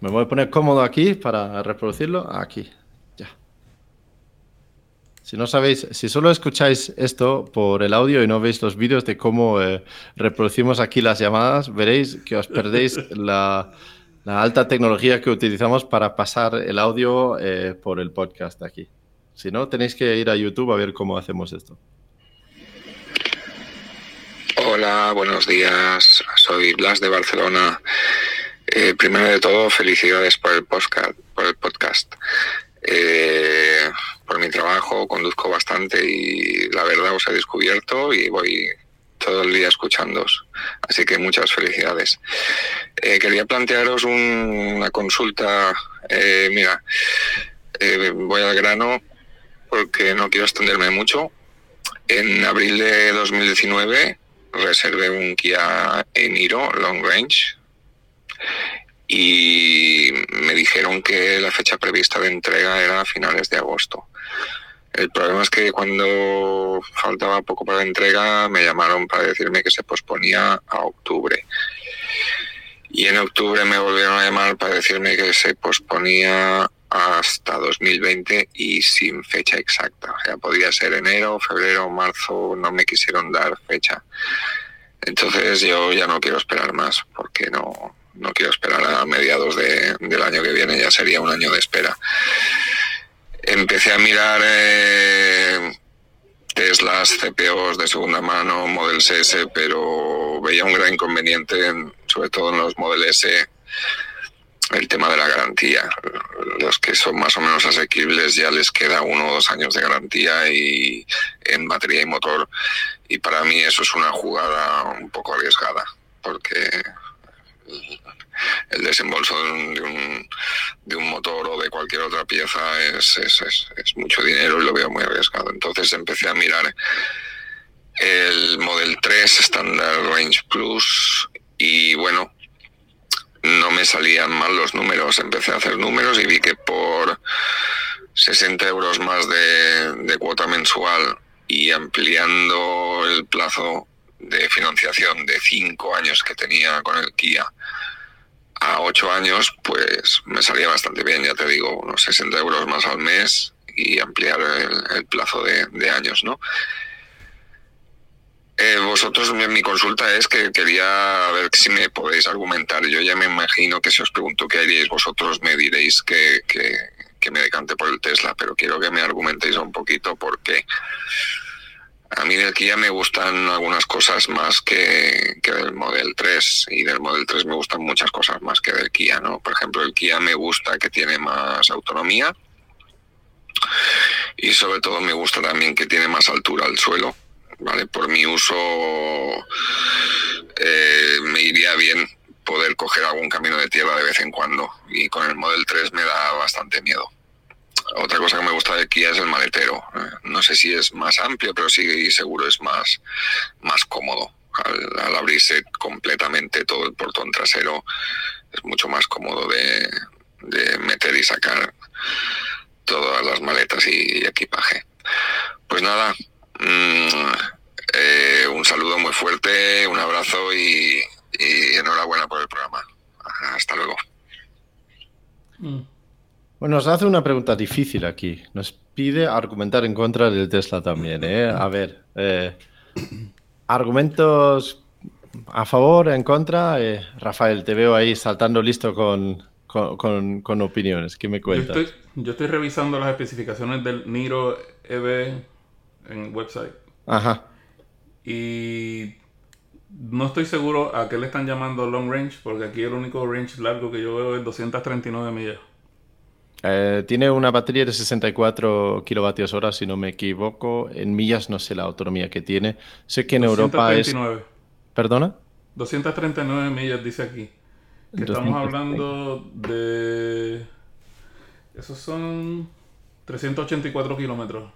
Me voy a poner cómodo aquí para reproducirlo. Aquí, ya. Si no sabéis, si solo escucháis esto por el audio y no veis los vídeos de cómo eh, reproducimos aquí las llamadas, veréis que os perdéis la, alta tecnología que utilizamos para pasar el audio eh, por el podcast aquí. Si no, tenéis que ir a YouTube a ver cómo hacemos esto. Hola, buenos días. Soy Blas de Barcelona. Eh, primero de todo, felicidades por el podcast. Por, el podcast. Eh, por mi trabajo conduzco bastante y la verdad os he descubierto y voy todo el día escuchándoos. Así que muchas felicidades. Eh, quería plantearos una consulta. mira, voy al grano porque no quiero extenderme mucho. En abril de 2019 reservé un Kia Eniro Long Range y me dijeron que la fecha prevista de entrega era a finales de agosto. El problema es que cuando faltaba poco para la entrega me llamaron para decirme que se posponía a octubre. Y en octubre me volvieron a llamar para decirme que se posponía hasta 2020 y sin fecha exacta. O sea, podía ser enero, febrero, marzo, no me quisieron dar fecha. Entonces yo ya no quiero esperar más porque no, no quiero esperar a mediados del año que viene, ya sería un año de espera. Empecé a mirar eh, Teslas, CPOs de segunda mano, Model S, pero veía un gran inconveniente, sobre todo en los Model S el tema de la garantía. Los que son más o menos asequibles ya les queda uno o dos años de garantía y en batería y motor. Y para mí eso es una jugada un poco arriesgada, porque el desembolso de un, de un, motor o de cualquier otra pieza es, es, es, mucho dinero y lo veo muy arriesgado. Entonces empecé a mirar el Model 3 Standard Range Plus y bueno, no me salían mal los números. Empecé a hacer números y vi que por 60 euros más de, cuota mensual y ampliando el plazo de financiación de 5 años que tenía con el Kia a 8 años, pues me salía bastante bien, ya te digo, unos 60 euros más al mes y ampliar el, plazo de, de años, ¿no? Eh, vosotros, mi, mi consulta es que quería ver si me podéis argumentar. Yo ya me imagino que si os pregunto qué haríais vosotros, me diréis que, que, que me decante por el Tesla, pero quiero que me argumentéis un poquito porque a mí del Kia me gustan algunas cosas más que, que del Model 3 y del Model 3 me gustan muchas cosas más que del Kia, ¿no? Por ejemplo, el Kia me gusta que tiene más autonomía y sobre todo me gusta también que tiene más altura al suelo, ¿vale? Por mi uso eh, me iría bien poder coger algún camino de tierra de vez en cuando y con el Model 3 me da bastante miedo. Otra cosa que me gusta de Kia es el maletero. Eh, No sé si es más amplio, pero sí seguro es más, más cómodo. Al, abrirse completamente todo el portón trasero es mucho más cómodo de, de meter y sacar todas las maletas y equipaje. Pues nada, mm, eh, un saludo muy fuerte, un abrazo y, y enhorabuena por el programa. Hasta luego. Mm. Bueno, nos hace una pregunta difícil aquí. Nos pide argumentar en contra del Tesla también. ¿eh? A ver, eh, argumentos a favor, en contra. Eh, Rafael, te veo ahí saltando listo con, con, con- con opiniones. ¿Qué me Yo cuentas? estoy, yo estoy revisando las especificaciones del Niro EV en website Ajá. y no estoy seguro a qué le están llamando long range porque aquí el único range largo que yo veo es 239 millas. Eh, tiene una batería de 64 kilovatios hora, si no me equivoco. En millas no sé la autonomía que tiene. Sé que en Europa es... 239. ¿Perdona? 239 millas dice aquí. Que estamos 239. hablando de... Esos son 384 kilómetros.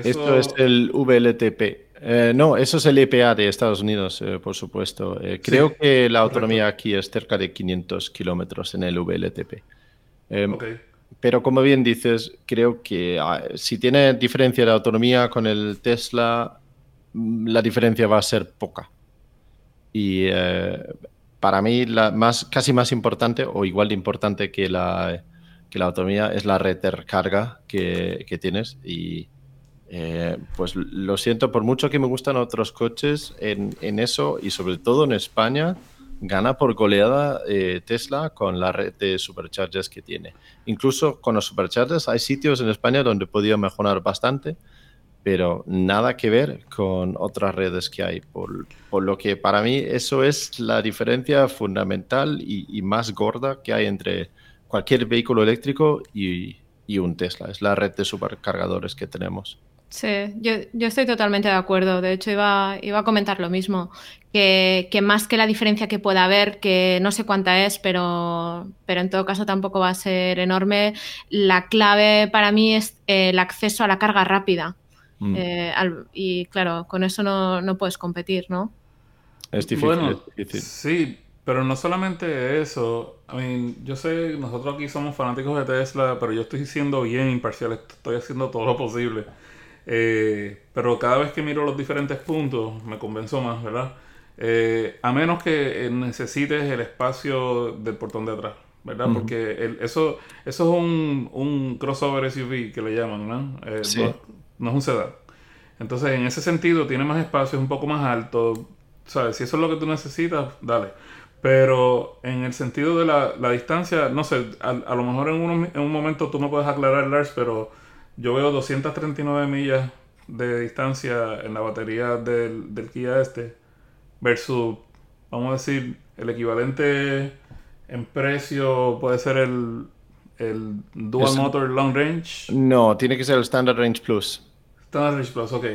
Eso... Esto es el VLTP. Eh, no, eso es el EPA de Estados Unidos, eh, por supuesto. Eh, creo Sí, que la correcto. autonomía aquí es cerca de 500 kilómetros en el VLTP. Ok. Pero como bien dices, creo que ah, si tiene diferencia de autonomía con el Tesla, mm, la diferencia va a ser poca. Y para mí, la más, casi más importante o igual de importante que la, que la autonomía es la red de recarga que, que tienes. Y eh, pues lo siento, por mucho que me gustan otros coches, en, eso y sobre todo en España, gana por goleada eh, Tesla con la red de superchargers que tiene. Incluso con los superchargers hay sitios en España donde podía mejorar bastante, pero nada que ver con otras redes que hay. Por, lo que para mí eso es la diferencia fundamental y, y más gorda que hay entre cualquier vehículo eléctrico y, y un Tesla. Es la red de supercargadores que tenemos. Sí, yo, yo estoy totalmente de acuerdo. De hecho, iba, iba a comentar lo mismo. Que, que más que la diferencia que pueda haber, que no sé cuánta es, pero, pero en todo caso tampoco va a ser enorme, la clave para mí es eh, el acceso a la carga rápida. Mm. Eh, al- y claro, con eso no, no puedes competir, ¿no? Es difícil. Bueno, es difícil. sí, pero no solamente eso. I mean, yo sé, nosotros aquí somos fanáticos de Tesla, pero yo estoy siendo bien imparcial, estoy haciendo todo lo posible. Eh, pero cada vez que miro los diferentes puntos, me convenzo más, ¿verdad? Eh, a menos que eh, necesites el espacio del portón de atrás, ¿verdad? Ujú. Porque el- eso, eso es un, un crossover SUV que le llaman, ¿no? Eh, Sí. no, no es un sedán. Entonces, en ese sentido, tiene más espacio, es un poco más alto. ¿Sabes? Si eso es lo que tú necesitas, dale. Pero en el sentido de la, la distancia, no sé, a, a lo mejor en, uno- en un momento tú me puedes aclarar, Lars, pero yo veo 239 millas de distancia en la batería del, del Kia este versus, vamos a decir, el equivalente en precio puede ser el, el Dual Motor Long Range. No, tiene que ser el Standard Range Plus. Standard Range Plus, ok.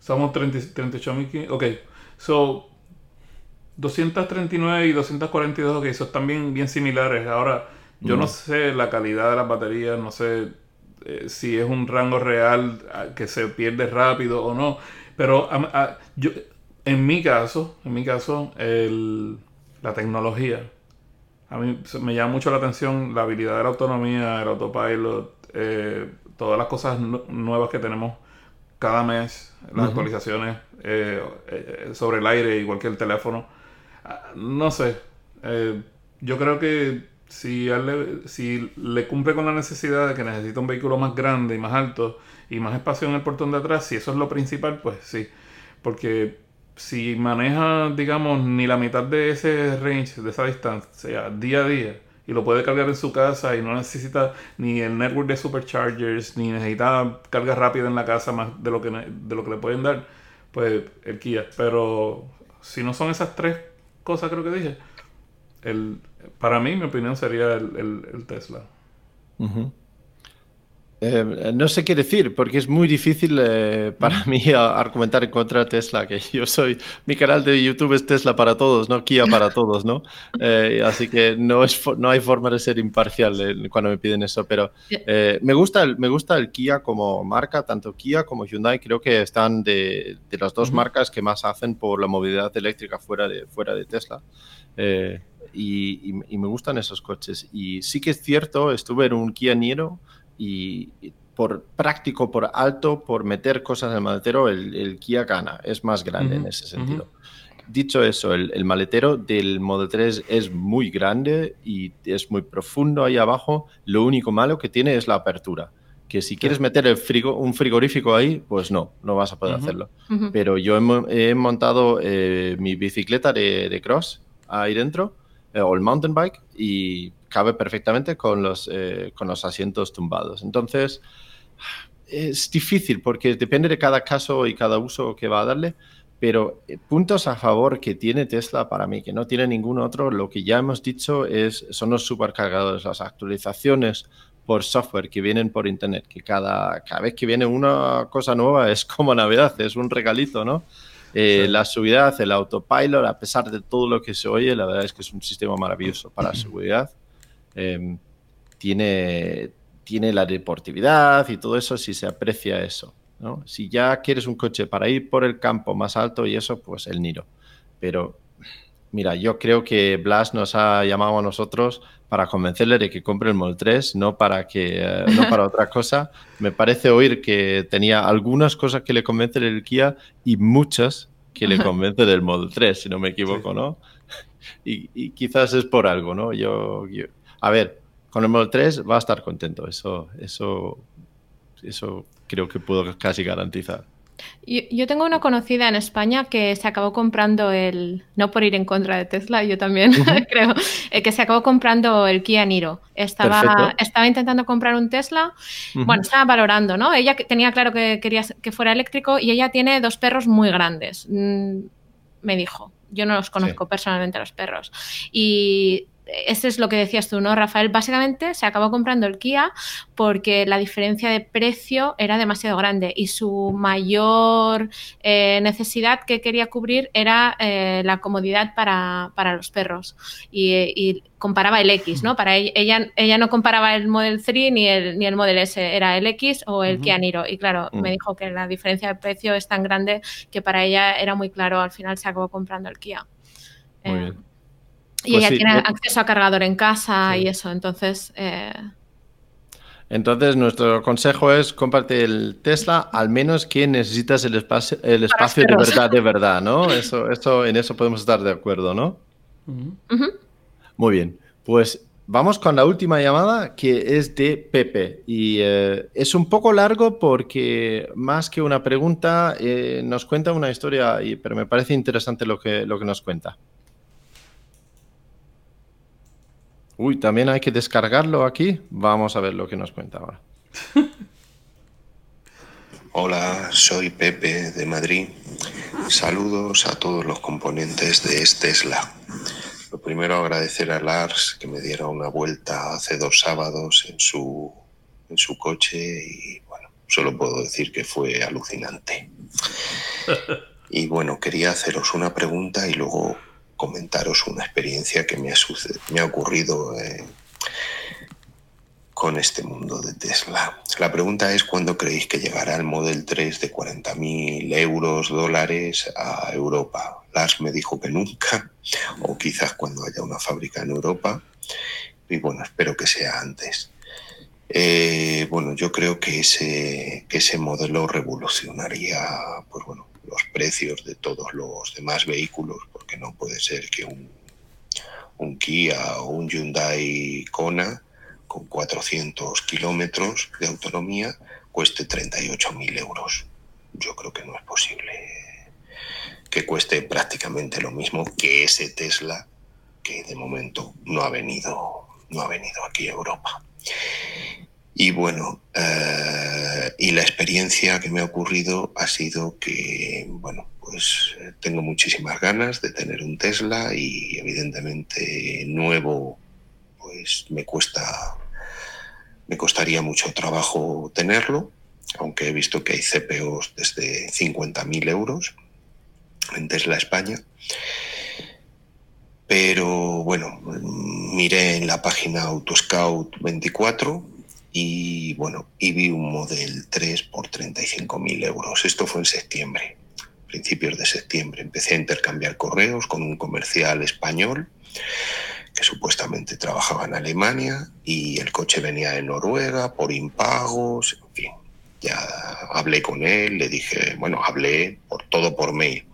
Somos 30 38.000. Ok. So, 239 y 242, ok, están bien, bien similares. Ahora, yo no Mm. sé la calidad de las baterías, no sé eh, si es un rango real que se pierde rápido o no. Pero yo, en mi caso, en mi caso, el- la tecnología. A mí me llama mucho la atención la habilidad de la autonomía, el autopilot, eh, todas las cosas nu- nuevas que tenemos cada mes, las actualizaciones eh, eh, sobre el aire, igual que el teléfono. Ah, No sé, yo creo que si, él le, si le cumple con la necesidad de que necesita un vehículo más grande y más alto y más espacio en el portón de atrás, si eso es lo principal, pues sí. Porque si maneja, digamos, ni la mitad de ese range, de esa distancia, día a día, y lo puede cargar en su casa y no necesita ni el network de superchargers, ni necesita carga rápida en la casa más de lo que, de lo que le pueden dar, pues el Kia. Pero si no son esas tres cosas, creo que dije, el, para mí, mi opinión sería el, Tesla. Eh, no sé qué decir, porque es muy difícil eh, para mí argumentar en contra de Tesla, que yo soy, mi canal de YouTube es Tesla para todos, no Kia para todos, ¿no? Eh, así que no, es, no hay forma de ser imparcial cuando me piden eso, pero me, gusta el, me gusta el Kia como marca, tanto Kia como Hyundai, creo que están de, de las dos marcas que más hacen por la movilidad eléctrica fuera de, fuera de Tesla. Y, y, me gustan esos coches. Y sí que es cierto, estuve en un Kia Niro y por práctico, por alto, por meter cosas en el maletero, el, Kia gana, es más grande en ese sentido. Dicho eso, el, maletero del Model 3 es muy grande y es muy profundo ahí abajo. Lo único malo que tiene es la apertura. Que si quieres meter el frigo, un frigorífico ahí, pues no, no vas a poder hacerlo. Pero yo he, montado eh, mi bicicleta de, de, cross ahí dentro, o el mountain bike, y cabe perfectamente con los, eh, con los asientos tumbados. Entonces, es difícil porque depende de cada caso y cada uso que va a darle, pero eh, puntos a favor que tiene Tesla para mí, que no tiene ningún otro, lo que ya hemos dicho es, son los supercargadores, las actualizaciones por software que vienen por internet, que cada, cada vez que viene una cosa nueva es como Navidad, es un regalito, ¿no? Eh, la seguridad, el autopilot, a pesar de todo lo que se oye, la verdad es que es un sistema maravilloso para seguridad. Em, tiene, tiene la deportividad y todo eso si se aprecia eso. ¿no? Si ya quieres un coche para ir por el campo más alto y eso, pues el Niro. Pero mira, yo creo que Blas nos ha llamado a nosotros para convencerle de que compre el Model 3, no para, que, eh, no para otra cosa. Me parece oír que tenía algunas cosas que le convencen del Kia y muchas que le convencen del Model 3, si no me equivoco, ¿no? Y, quizás es por algo, ¿no? yo, a ver, con el Model 3 va a estar contento, eso, eso, eso creo que puedo casi garantizar. Yo, tengo una conocida en España que se acabó comprando el, no por ir en contra de Tesla, yo también creo, eh, que se acabó comprando el Kia Niro. Estaba, estaba intentando comprar un Tesla, bueno, estaba valorando, ¿no? Ella tenía claro que quería que fuera eléctrico y ella tiene dos perros muy grandes, mm, me dijo. Yo no los conozco personalmente los perros. Y eso es lo que decías tú, ¿no, Rafael? Básicamente se acabó comprando el Kia porque la diferencia de precio era demasiado grande y su mayor eh, necesidad que quería cubrir era eh, la comodidad para, los perros. Y, comparaba el X, ¿no? Para ella, ella, no comparaba el Model 3 ni el, ni el Model S, era el X o el Kia Niro. Y claro, me dijo que la diferencia de precio es tan grande que para ella era muy claro, al final se acabó comprando el Kia. Muy eh, bien. Y pues ella tiene acceso a cargador en casa y eso, entonces... Eh, entonces, nuestro consejo es comparte el Tesla, al menos que necesitas el espacio, el espacio de verdad, de verdad, ¿no? Eso, eso, en eso podemos estar de acuerdo, ¿no? Muy bien. Pues vamos con la última llamada, que es de Pepe. Y eh, es un poco largo porque, más que una pregunta, eh, nos cuenta una historia, pero me parece interesante lo que, lo que nos cuenta. Uy, también hay que descargarlo aquí. Vamos a ver lo que nos cuenta ahora. Hola, soy Pepe de Madrid. Saludos a todos los componentes de Tesla. Lo primero agradecer a Lars que me diera una vuelta hace dos sábados en su, en su coche y bueno, solo puedo decir que fue alucinante. Y bueno, quería haceros una pregunta y luego comentaros una experiencia que me ha, me ha ocurrido eh, con este mundo de Tesla. La pregunta es cuándo creéis que llegará el Model 3 de 40.000 euros, dólares a Europa. Lars me dijo que nunca, o quizás cuando haya una fábrica en Europa. Y bueno, espero que sea antes. Eh, bueno, yo creo que ese, que ese modelo revolucionaría, pues bueno, los precios de todos los demás vehículos, porque no puede ser que un, un Kia o un Hyundai Kona con 400 kilómetros de autonomía cueste 38.000 euros. Yo creo que no es posible. que cueste prácticamente lo mismo que ese Tesla que de momento no ha venido, no ha venido aquí a Europa. Y bueno, eh, y la experiencia que me ha ocurrido ha sido que, bueno, pues tengo muchísimas ganas de tener un Tesla y evidentemente nuevo, pues me cuesta, me costaría mucho trabajo tenerlo, aunque he visto que hay CPOs desde 50.000 euros en Tesla España. Pero bueno, miré en la página Autoscout 24 y bueno, y vi un Model 3 por 35.000 euros. Esto fue en septiembre, principios de septiembre. Empecé a intercambiar correos con un comercial español que supuestamente trabajaba en Alemania y el coche venía de Noruega por impagos, en fin. Ya hablé con él, le dije, bueno, hablé por todo por mail.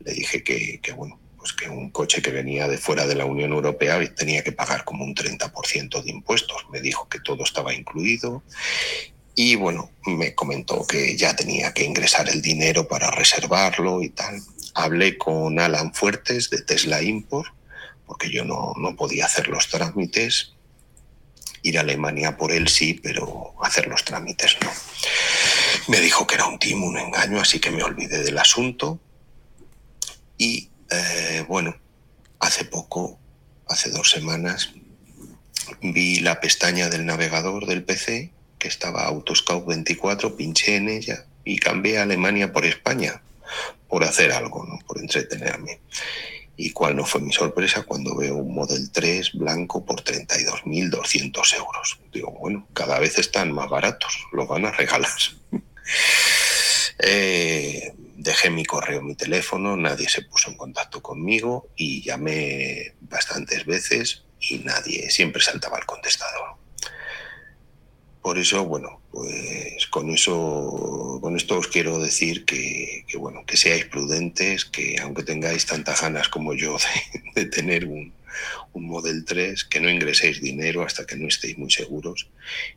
Le dije que, que bueno, pues que un coche que venía de fuera de la Unión Europea tenía que pagar como un 30% de impuestos. Me dijo que todo estaba incluido y bueno, me comentó que ya tenía que ingresar el dinero para reservarlo y tal. Hablé con Alan Fuertes de Tesla Import porque yo no, no podía hacer los trámites. Ir a Alemania por él sí, pero hacer los trámites no. Me dijo que era un timo, un engaño, así que me olvidé del asunto. Y eh, bueno, hace poco, hace dos semanas, vi la pestaña del navegador del PC que estaba Autoscout 24, pinché en ella y cambié a Alemania por España por hacer algo, ¿no? por entretenerme. Y cuál no fue mi sorpresa cuando veo un Model 3 blanco por 32.200 euros. Digo, bueno, cada vez están más baratos, lo van a regalar. eh, dejé mi correo, mi teléfono, nadie se puso en contacto conmigo y llamé bastantes veces y nadie, siempre saltaba el contestador. Por eso, bueno, pues con eso, con esto os quiero decir que, bueno, que seáis prudentes, que aunque tengáis tantas ganas como yo de, tener un, un Model 3, que no ingreséis dinero hasta que no estéis muy seguros.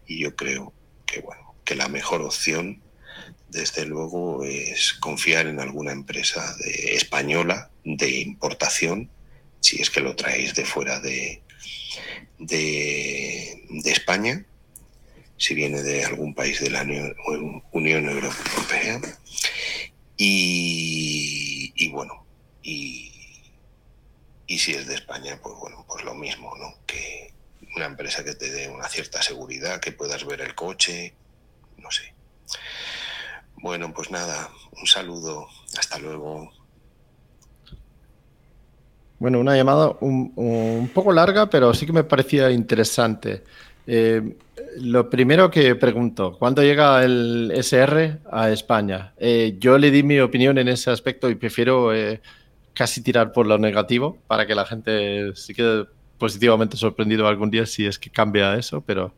Y yo creo que bueno, que la mejor opción desde luego, es confiar en alguna empresa de, española de importación, si es que lo traéis de fuera de, de, España, si viene de algún país de la Unión, Europea. Y, bueno, y, y si es de España, pues bueno, pues lo mismo, ¿no? Que una empresa que te dé una cierta seguridad, que puedas ver el coche, no sé. Bueno, pues nada, un saludo, hasta luego. Bueno, una llamada un, poco larga, pero sí que me parecía interesante. Eh, lo primero que pregunto, ¿cuándo llega el SR a España? Eh, yo le di mi opinión en ese aspecto y prefiero eh, casi tirar por lo negativo para que la gente se quede positivamente sorprendido algún día si es que cambia eso, pero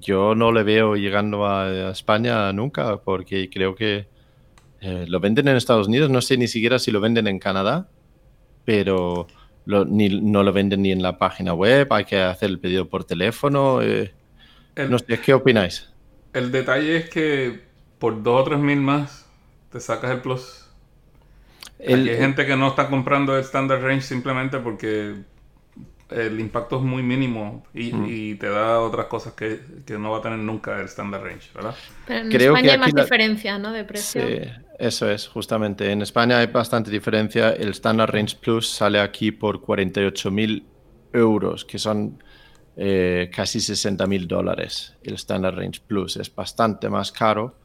yo, no le veo llegando a, España nunca porque creo que eh, lo venden en Estados Unidos, no sé ni siquiera si lo venden en Canadá, pero no lo venden ni en la página web, hay que hacer el pedido por teléfono. Eh, no sé, ¿qué opináis? El detalle es que por dos o tres mil más te sacas el plus. hay gente que no está comprando el standard range simplemente porque el impacto es muy mínimo y, te da otras cosas que, no va a tener nunca el standard range, ¿verdad? Pero en España hay más diferencia, ¿no? De precio. Sí, eso es, justamente. En España hay bastante diferencia. El standard range plus sale aquí por 48.000 euros, que son eh, casi 60.000 dólares. El standard range plus es bastante más caro.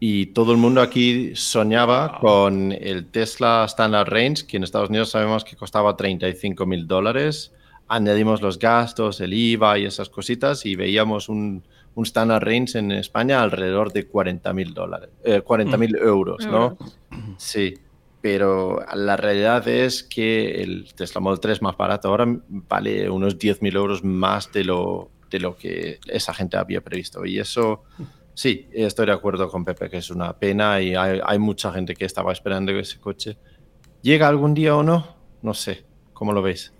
Y todo el mundo aquí soñaba con el Tesla Standard Range, que en Estados Unidos sabemos que costaba 35 mil dólares añadimos los gastos, el IVA y esas cositas y veíamos un, un standard range en España alrededor de 40 mil dólares, 40 eh, mil mm. euros, ¿no? Sí, pero la realidad es que el Tesla Model 3 más barato ahora vale unos 10 mil euros más de lo, de lo que esa gente había previsto. Y eso, sí, estoy de acuerdo con Pepe, que es una pena y hay, hay mucha gente que estaba esperando que ese coche llega algún día o no, no sé, ¿cómo lo veis?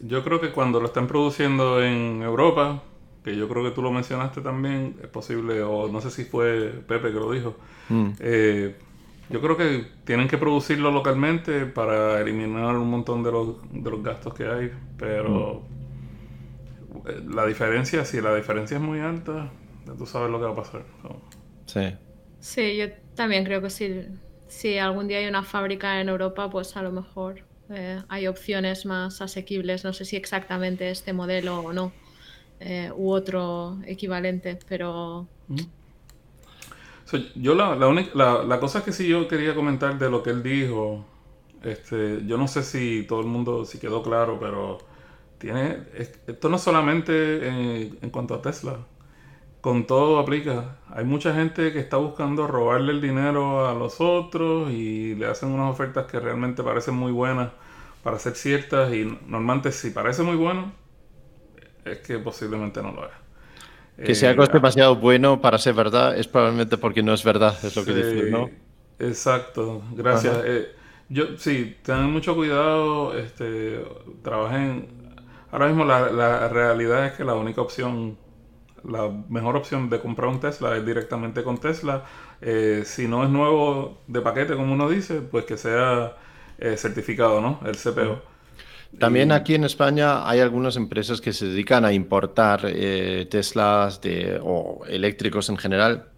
Yo creo que cuando lo estén produciendo en Europa, que yo creo que tú lo mencionaste también, es posible, o no sé si fue Pepe que lo dijo, mm. eh, yo creo que tienen que producirlo localmente para eliminar un montón de los, de los gastos que hay, pero eh, la diferencia, si la diferencia es muy alta, ya tú sabes lo que va a pasar. Sí. Sí, yo también creo que si, si algún día hay una fábrica en Europa, pues a lo mejor eh, hay opciones más asequibles. No sé si exactamente este modelo o no, eh, u otro equivalente, pero... yo la, la, la, cosa que sí yo quería comentar de lo que él dijo, este, yo no sé si todo el mundo, si quedó claro, pero tiene, esto no solamente en, en cuanto a Tesla, con todo aplica. Hay mucha gente que está buscando robarle el dinero a los otros y le hacen unas ofertas que realmente parecen muy buenas para ser ciertas y normalmente si parece muy bueno es que posiblemente no lo es. Que sea algo eh, demasiado bueno para ser verdad es probablemente porque no es verdad, es lo que dices, ¿no? Exacto, gracias. Eh, yo sí, tengan mucho cuidado, este, trabajen. Ahora mismo la, la realidad es que la única opción la mejor opción de comprar un Tesla es directamente con Tesla. Eh, si no es nuevo de paquete, como uno dice, pues que sea eh, certificado, ¿no? El CPO. También aquí en España hay algunas empresas que se dedican a importar eh, Teslas de, o eléctricos en general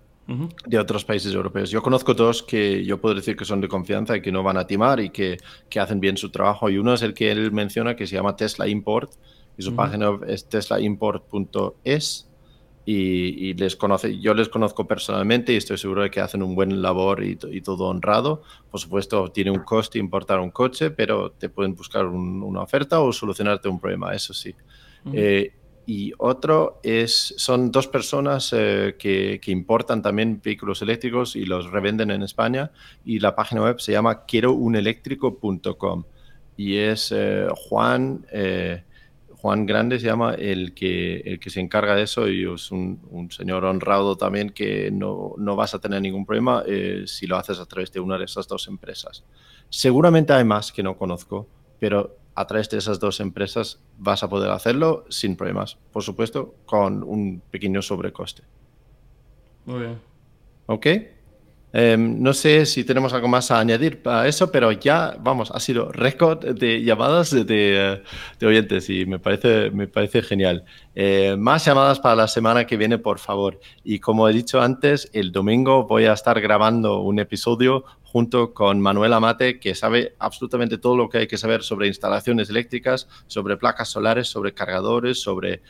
de otros países europeos. Yo conozco dos que yo puedo decir que son de confianza y que no van a timar y que, que hacen bien su trabajo. Y uno es el que él menciona que se llama Tesla Import y su página es teslaimport.es y, les conoce, yo les conozco personalmente y estoy seguro de que hacen un buen labor y, todo honrado. Por supuesto, tiene un coste importar un coche, pero te pueden buscar una oferta o solucionarte un problema, eso sí. Eh, y otro es, son dos personas eh, que, que, importan también vehículos eléctricos y los revenden en España y la página web se llama quierouneléctrico.com y es eh, Juan... Juan Grande se llama el que, el que se encarga de eso y es un, señor honrado también que no, vas a tener ningún problema eh, si lo haces a través de una de esas dos empresas. Seguramente hay más que no conozco, pero a través de esas dos empresas vas a poder hacerlo sin problemas, por supuesto, con un pequeño sobrecoste. Muy bien. ¿Ok? Em, no sé si tenemos algo más a añadir a eso, pero ya, vamos, ha sido récord de llamadas de, oyentes y me parece, me parece genial. Eh, más llamadas para la semana que viene, por favor. Y como he dicho antes, el domingo voy a estar grabando un episodio junto con Manuel Amate, que sabe absolutamente todo lo que hay que saber sobre instalaciones eléctricas, sobre placas solares, sobre cargadores, sobre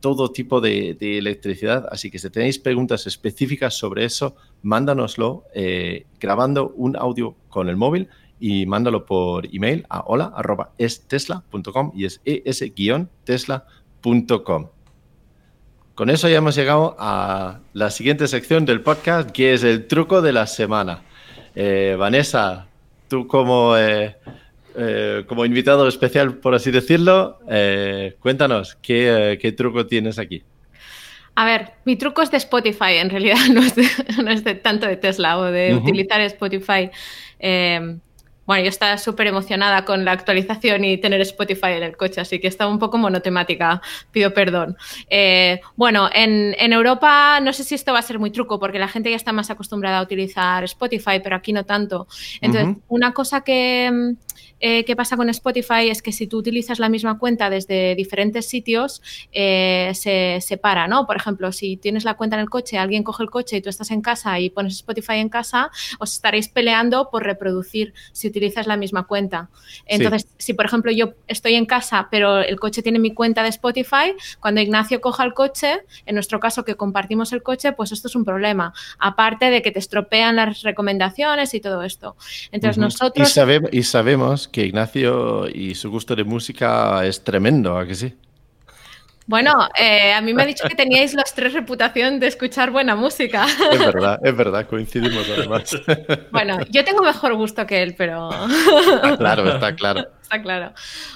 todo tipo de, electricidad. Así que si tenéis preguntas específicas sobre eso, mándanoslo eh, grabando un audio con el móvil y mándalo por email a hola.estesla.com y es es-tesla.com. Con eso ya hemos llegado a la siguiente sección del podcast, que es el truco de la semana. Eh, Vanessa, tú como eh, eh, como invitado especial, por así decirlo, eh, cuéntanos, ¿qué, truco tienes aquí? A ver, mi truco es de Spotify, en realidad no es, de, tanto de Tesla o de utilizar Spotify. Eh, bueno, yo estaba súper emocionada con la actualización y tener Spotify en el coche, así que estaba un poco monotemática, pido perdón. bueno, en, en, Europa no sé si esto va a ser muy truco porque la gente ya está más acostumbrada a utilizar Spotify, pero aquí no tanto. Entonces, una cosa que, eh, ¿qué pasa con Spotify? Es que si tú utilizas la misma cuenta desde diferentes sitios, eh, se separa, ¿no? Por ejemplo, si tienes la cuenta en el coche, alguien coge el coche y tú estás en casa y pones Spotify en casa, os estaréis peleando por reproducir si utilizas la misma cuenta. Entonces, si por ejemplo yo estoy en casa, pero el coche tiene mi cuenta de Spotify, cuando Ignacio coja el coche, en nuestro caso que compartimos el coche, pues esto es un problema. Aparte de que te estropean las recomendaciones y todo esto. Entonces, nosotros... y sabemos que Ignacio y su gusto de música es tremendo, ¿a que sí? Bueno, eh, a mí me ha dicho que teníais los tres reputación de escuchar buena música. Es verdad, es verdad, coincidimos además. Bueno, yo tengo mejor gusto que él, pero... claro, está claro. Está claro.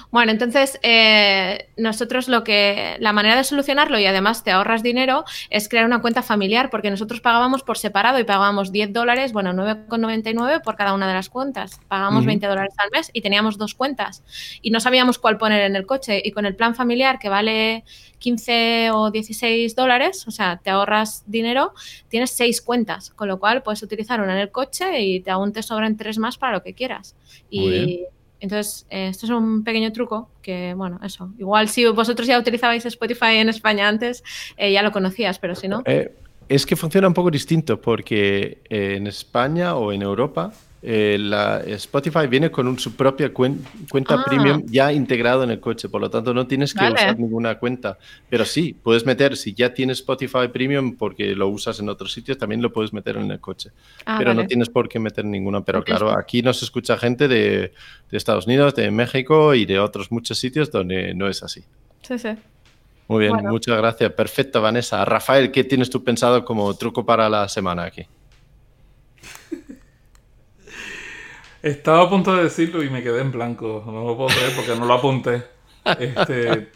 Bueno, entonces eh, nosotros lo que la manera de solucionarlo y además te ahorras dinero es crear una cuenta familiar porque nosotros pagábamos por separado y pagábamos 10 dólares, bueno, 9,99 por cada una de las cuentas. Pagábamos 20 dólares al mes y teníamos dos cuentas y no sabíamos cuál poner en el coche y con el plan familiar que vale 15 o 16 dólares, o sea, te ahorras dinero, tienes seis cuentas, con lo cual puedes utilizar una en el coche y te aún te sobran tres más para lo que quieras. Y entonces, eh, esto es un pequeño truco que, bueno, eso. Igual si vosotros ya utilizabais Spotify en España antes, eh, ya lo conocías, pero si no. Eh, es que funciona un poco distinto porque en España o en Europa eh, la Spotify viene con su propia cuenta Ah. premium ya integrado en el coche, por lo tanto no tienes que Vale. usar ninguna cuenta. Pero sí, puedes meter, si ya tienes Spotify premium porque lo usas en otros sitios, también lo puedes meter en el coche. Ah, pero no tienes por qué meter ninguna. Pero claro, aquí nos escucha gente de, de Estados Unidos, de México y de otros muchos sitios donde no es así. Sí, sí. Muy bien, Bueno. muchas gracias. Perfecto, Vanessa. Rafael, ¿qué tienes tú pensado como truco para la semana aquí? Estaba a punto de decirlo y me quedé en blanco. No lo puedo creer porque no lo apunté. Este,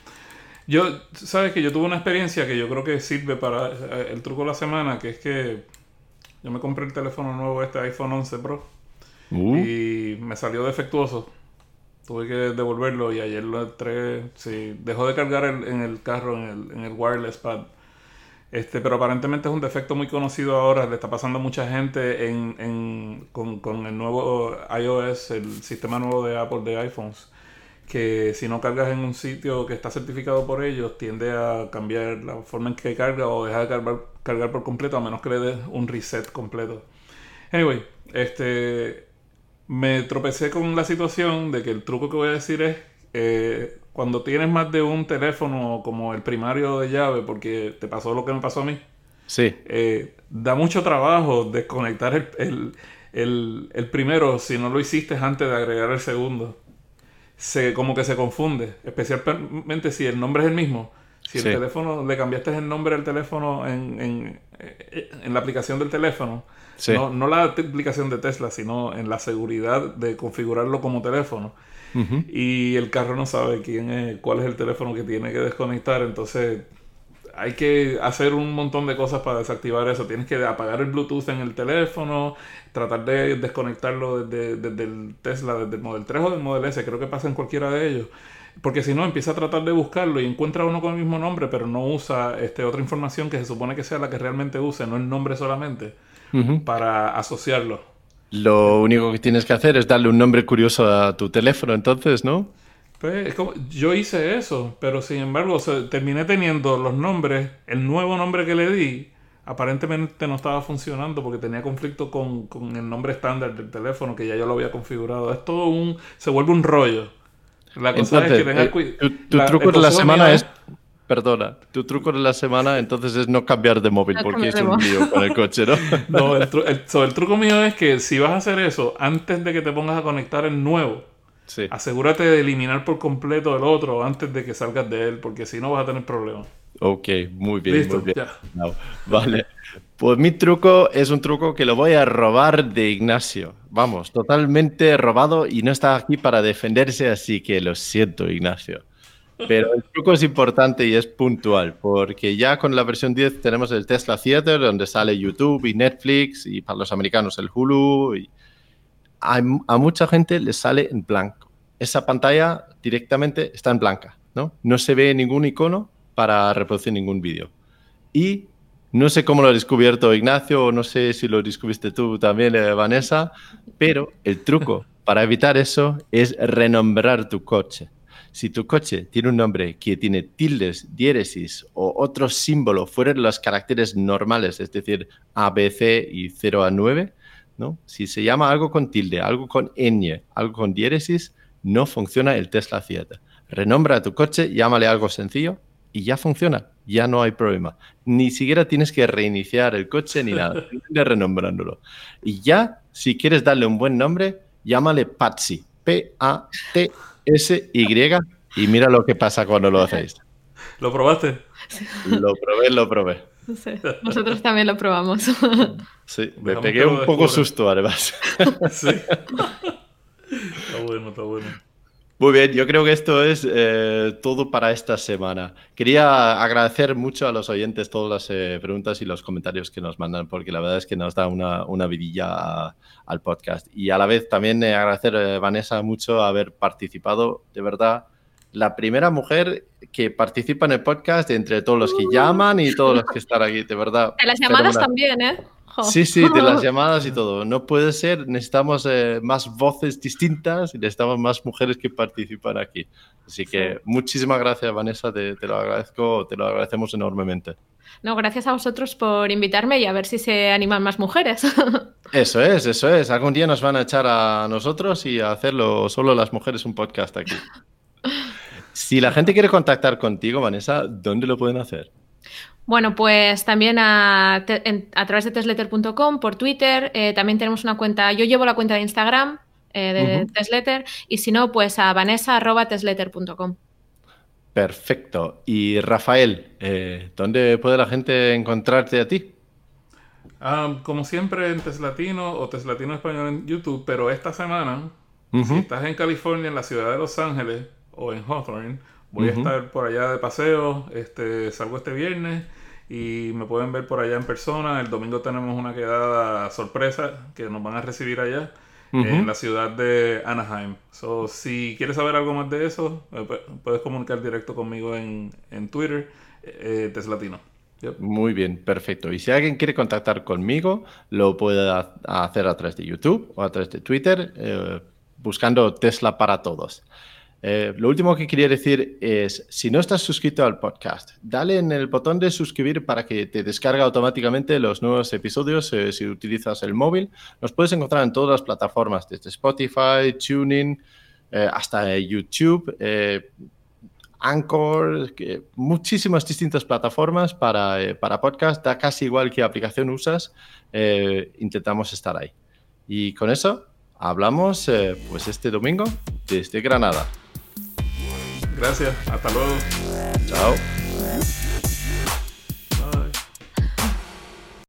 yo, sabes que yo tuve una experiencia que yo creo que sirve para eh, el truco de la semana, que es que yo me compré el teléfono nuevo, este iPhone 11 Pro, Uh, y me salió defectuoso. Tuve que devolverlo y ayer lo entré. Sí, dejó de cargar el- en el carro, en el, en el wireless pad. Este, pero aparentemente es un defecto muy conocido ahora, le está pasando a mucha gente en, en- con, con el nuevo iOS, el sistema nuevo de Apple de iPhones, que si no cargas en un sitio que está certificado por ellos, tiende a cambiar la forma en que carga o deja de cargar, cargar por completo, a menos que le des un reset completo. Anyway, este, me tropecé con la situación de que el truco que voy a decir es eh, cuando tienes más de un teléfono como el primario de llave, porque te pasó lo que me pasó a mí, sí. eh, da mucho trabajo desconectar el, el- el- el primero si no lo hiciste antes de agregar el segundo. Se, como que se confunde, especialmente si el nombre es el mismo. Si el Sí. teléfono, le cambiaste el nombre del teléfono en, en- en la aplicación del teléfono, Sí. no, no la aplicación de Tesla, sino en la seguridad de configurarlo como teléfono. Y el carro no sabe quién es, cuál es el teléfono que tiene que desconectar. Entonces hay que hacer un montón de cosas para desactivar eso. Tienes que apagar el Bluetooth en el teléfono, tratar de desconectarlo desde, desde el Tesla, desde el Model 3 o del Model S. Creo que pasa en cualquiera de ellos. Porque si no, empieza a tratar de buscarlo y encuentra uno con el mismo nombre, pero no usa este, otra información que se supone que sea la que realmente use, no el nombre solamente, para asociarlo. Lo único que tienes que hacer es darle un nombre curioso a tu teléfono, entonces, ¿no? Pues, es como- yo hice eso, pero sin embargo, o sea, terminé teniendo los nombres, el nuevo nombre que le di, aparentemente no estaba funcionando porque tenía conflicto con, con el nombre estándar del teléfono que ya yo lo había configurado. Es todo un, se vuelve un rollo. La cosa Entonces, es que tengas eh, cuidado. tu, tu truco de la semana es... Perdona, tu truco de la semana entonces es no cambiar de móvil No porque es un lío con el coche, ¿no? No, el, tru- el- so, el truco mío es que si vas a hacer eso, antes de que te pongas a conectar el nuevo, Sí. asegúrate de eliminar por completo el otro antes de que salgas de él, porque si no vas a tener problemas. Ok, muy bien, Listo, muy bien. ya. No, vale. Pues mi truco es un truco que lo voy a robar de Ignacio. Vamos, totalmente robado y no está aquí para defenderse, así que lo siento, Ignacio. Pero el truco es importante y es puntual, porque ya con la versión 10 tenemos el Tesla Theater, donde sale YouTube y Netflix, y para los americanos el Hulu. Y a, a mucha gente le sale en blanco. Esa pantalla directamente está en blanca, ¿no? No se ve ningún icono para reproducir ningún vídeo. Y no sé cómo lo ha descubierto Ignacio, o no sé si lo descubriste tú también, eh, Vanessa, pero el truco para evitar eso es renombrar tu coche. Si tu coche tiene un nombre que tiene tildes, diéresis o otro símbolo fuera de los caracteres normales, es decir, A, B, C y 0 a 9, ¿no? Si se llama algo con tilde, algo con ñ, algo con diéresis, no funciona el Tesla Theater. Renombra tu coche, llámale algo sencillo y ya funciona, ya no hay problema. Ni siquiera tienes que reiniciar el coche ni nada, simplemente renombrándolo. Y ya, si quieres darle un buen nombre, llámale Patsy, P-A-T-S-Y, y mira lo que pasa cuando lo hacéis. ¿Lo probaste? Lo probé, lo probé. No sé. Nosotros también lo probamos. Sí, me Dejamos pegué un poco descubra. susto además. Sí. está bueno, está bueno. Muy bien, yo creo que esto es eh, todo para esta semana. Quería agradecer mucho a los oyentes todas las eh, preguntas y los comentarios que nos mandan, porque la verdad es que nos da una, una vidilla al podcast. Y a la vez también eh, agradecer a Vanessa mucho haber participado, de verdad, la primera mujer que participa en el podcast entre todos los que llaman y todos los que están aquí, de verdad. En las llamadas también, ¿eh? Sí, sí, de las llamadas y todo. No puede ser, necesitamos eh, más voces distintas y necesitamos más mujeres que participan aquí. Así que muchísimas gracias, Vanessa, te, lo agradezco, te lo agradecemos enormemente. No, gracias a vosotros por invitarme y a ver si se animan más mujeres. Eso es, eso es. Algún día nos van a echar a nosotros y a hacerlo solo las mujeres un podcast aquí. Si la gente quiere contactar contigo, Vanessa, ¿dónde lo pueden hacer? Bueno, pues también a, través de tesletter.com, por Twitter, eh, también tenemos una cuenta, yo llevo la cuenta de Instagram eh, de Tesletter y si no, pues a vanessa.tesletter.com. Perfecto. Y Rafael, eh, ¿dónde puede la gente encontrarte a ti? Ah, como siempre en Teslatino o Teslatino Español en YouTube, pero esta semana, si estás en California, en la ciudad de Los Ángeles o en Hawthorne, Voy a estar por allá de paseo, este, salgo este viernes y me pueden ver por allá en persona. El domingo tenemos una quedada sorpresa que nos van a recibir allá en la ciudad de Anaheim. So, si quieres saber algo más de eso, eh, puedes comunicar directo conmigo en, Twitter, eh, Teslatino. Muy bien, perfecto. Y si alguien quiere contactar conmigo, lo puede hacer a través de YouTube o a través de Twitter, eh, buscando Tesla para todos. Eh, lo último que quería decir es, si no estás suscrito al podcast, dale en el botón de suscribir para que te descargue automáticamente los nuevos episodios eh, si utilizas el móvil. Nos puedes encontrar en todas las plataformas, desde Spotify, Tuning, eh, hasta YouTube, Anchor, muchísimas distintas plataformas para, para podcast. Da casi igual qué aplicación usas, intentamos estar ahí. Y con eso hablamos pues este domingo desde Granada. Gracias, hasta luego. Chao.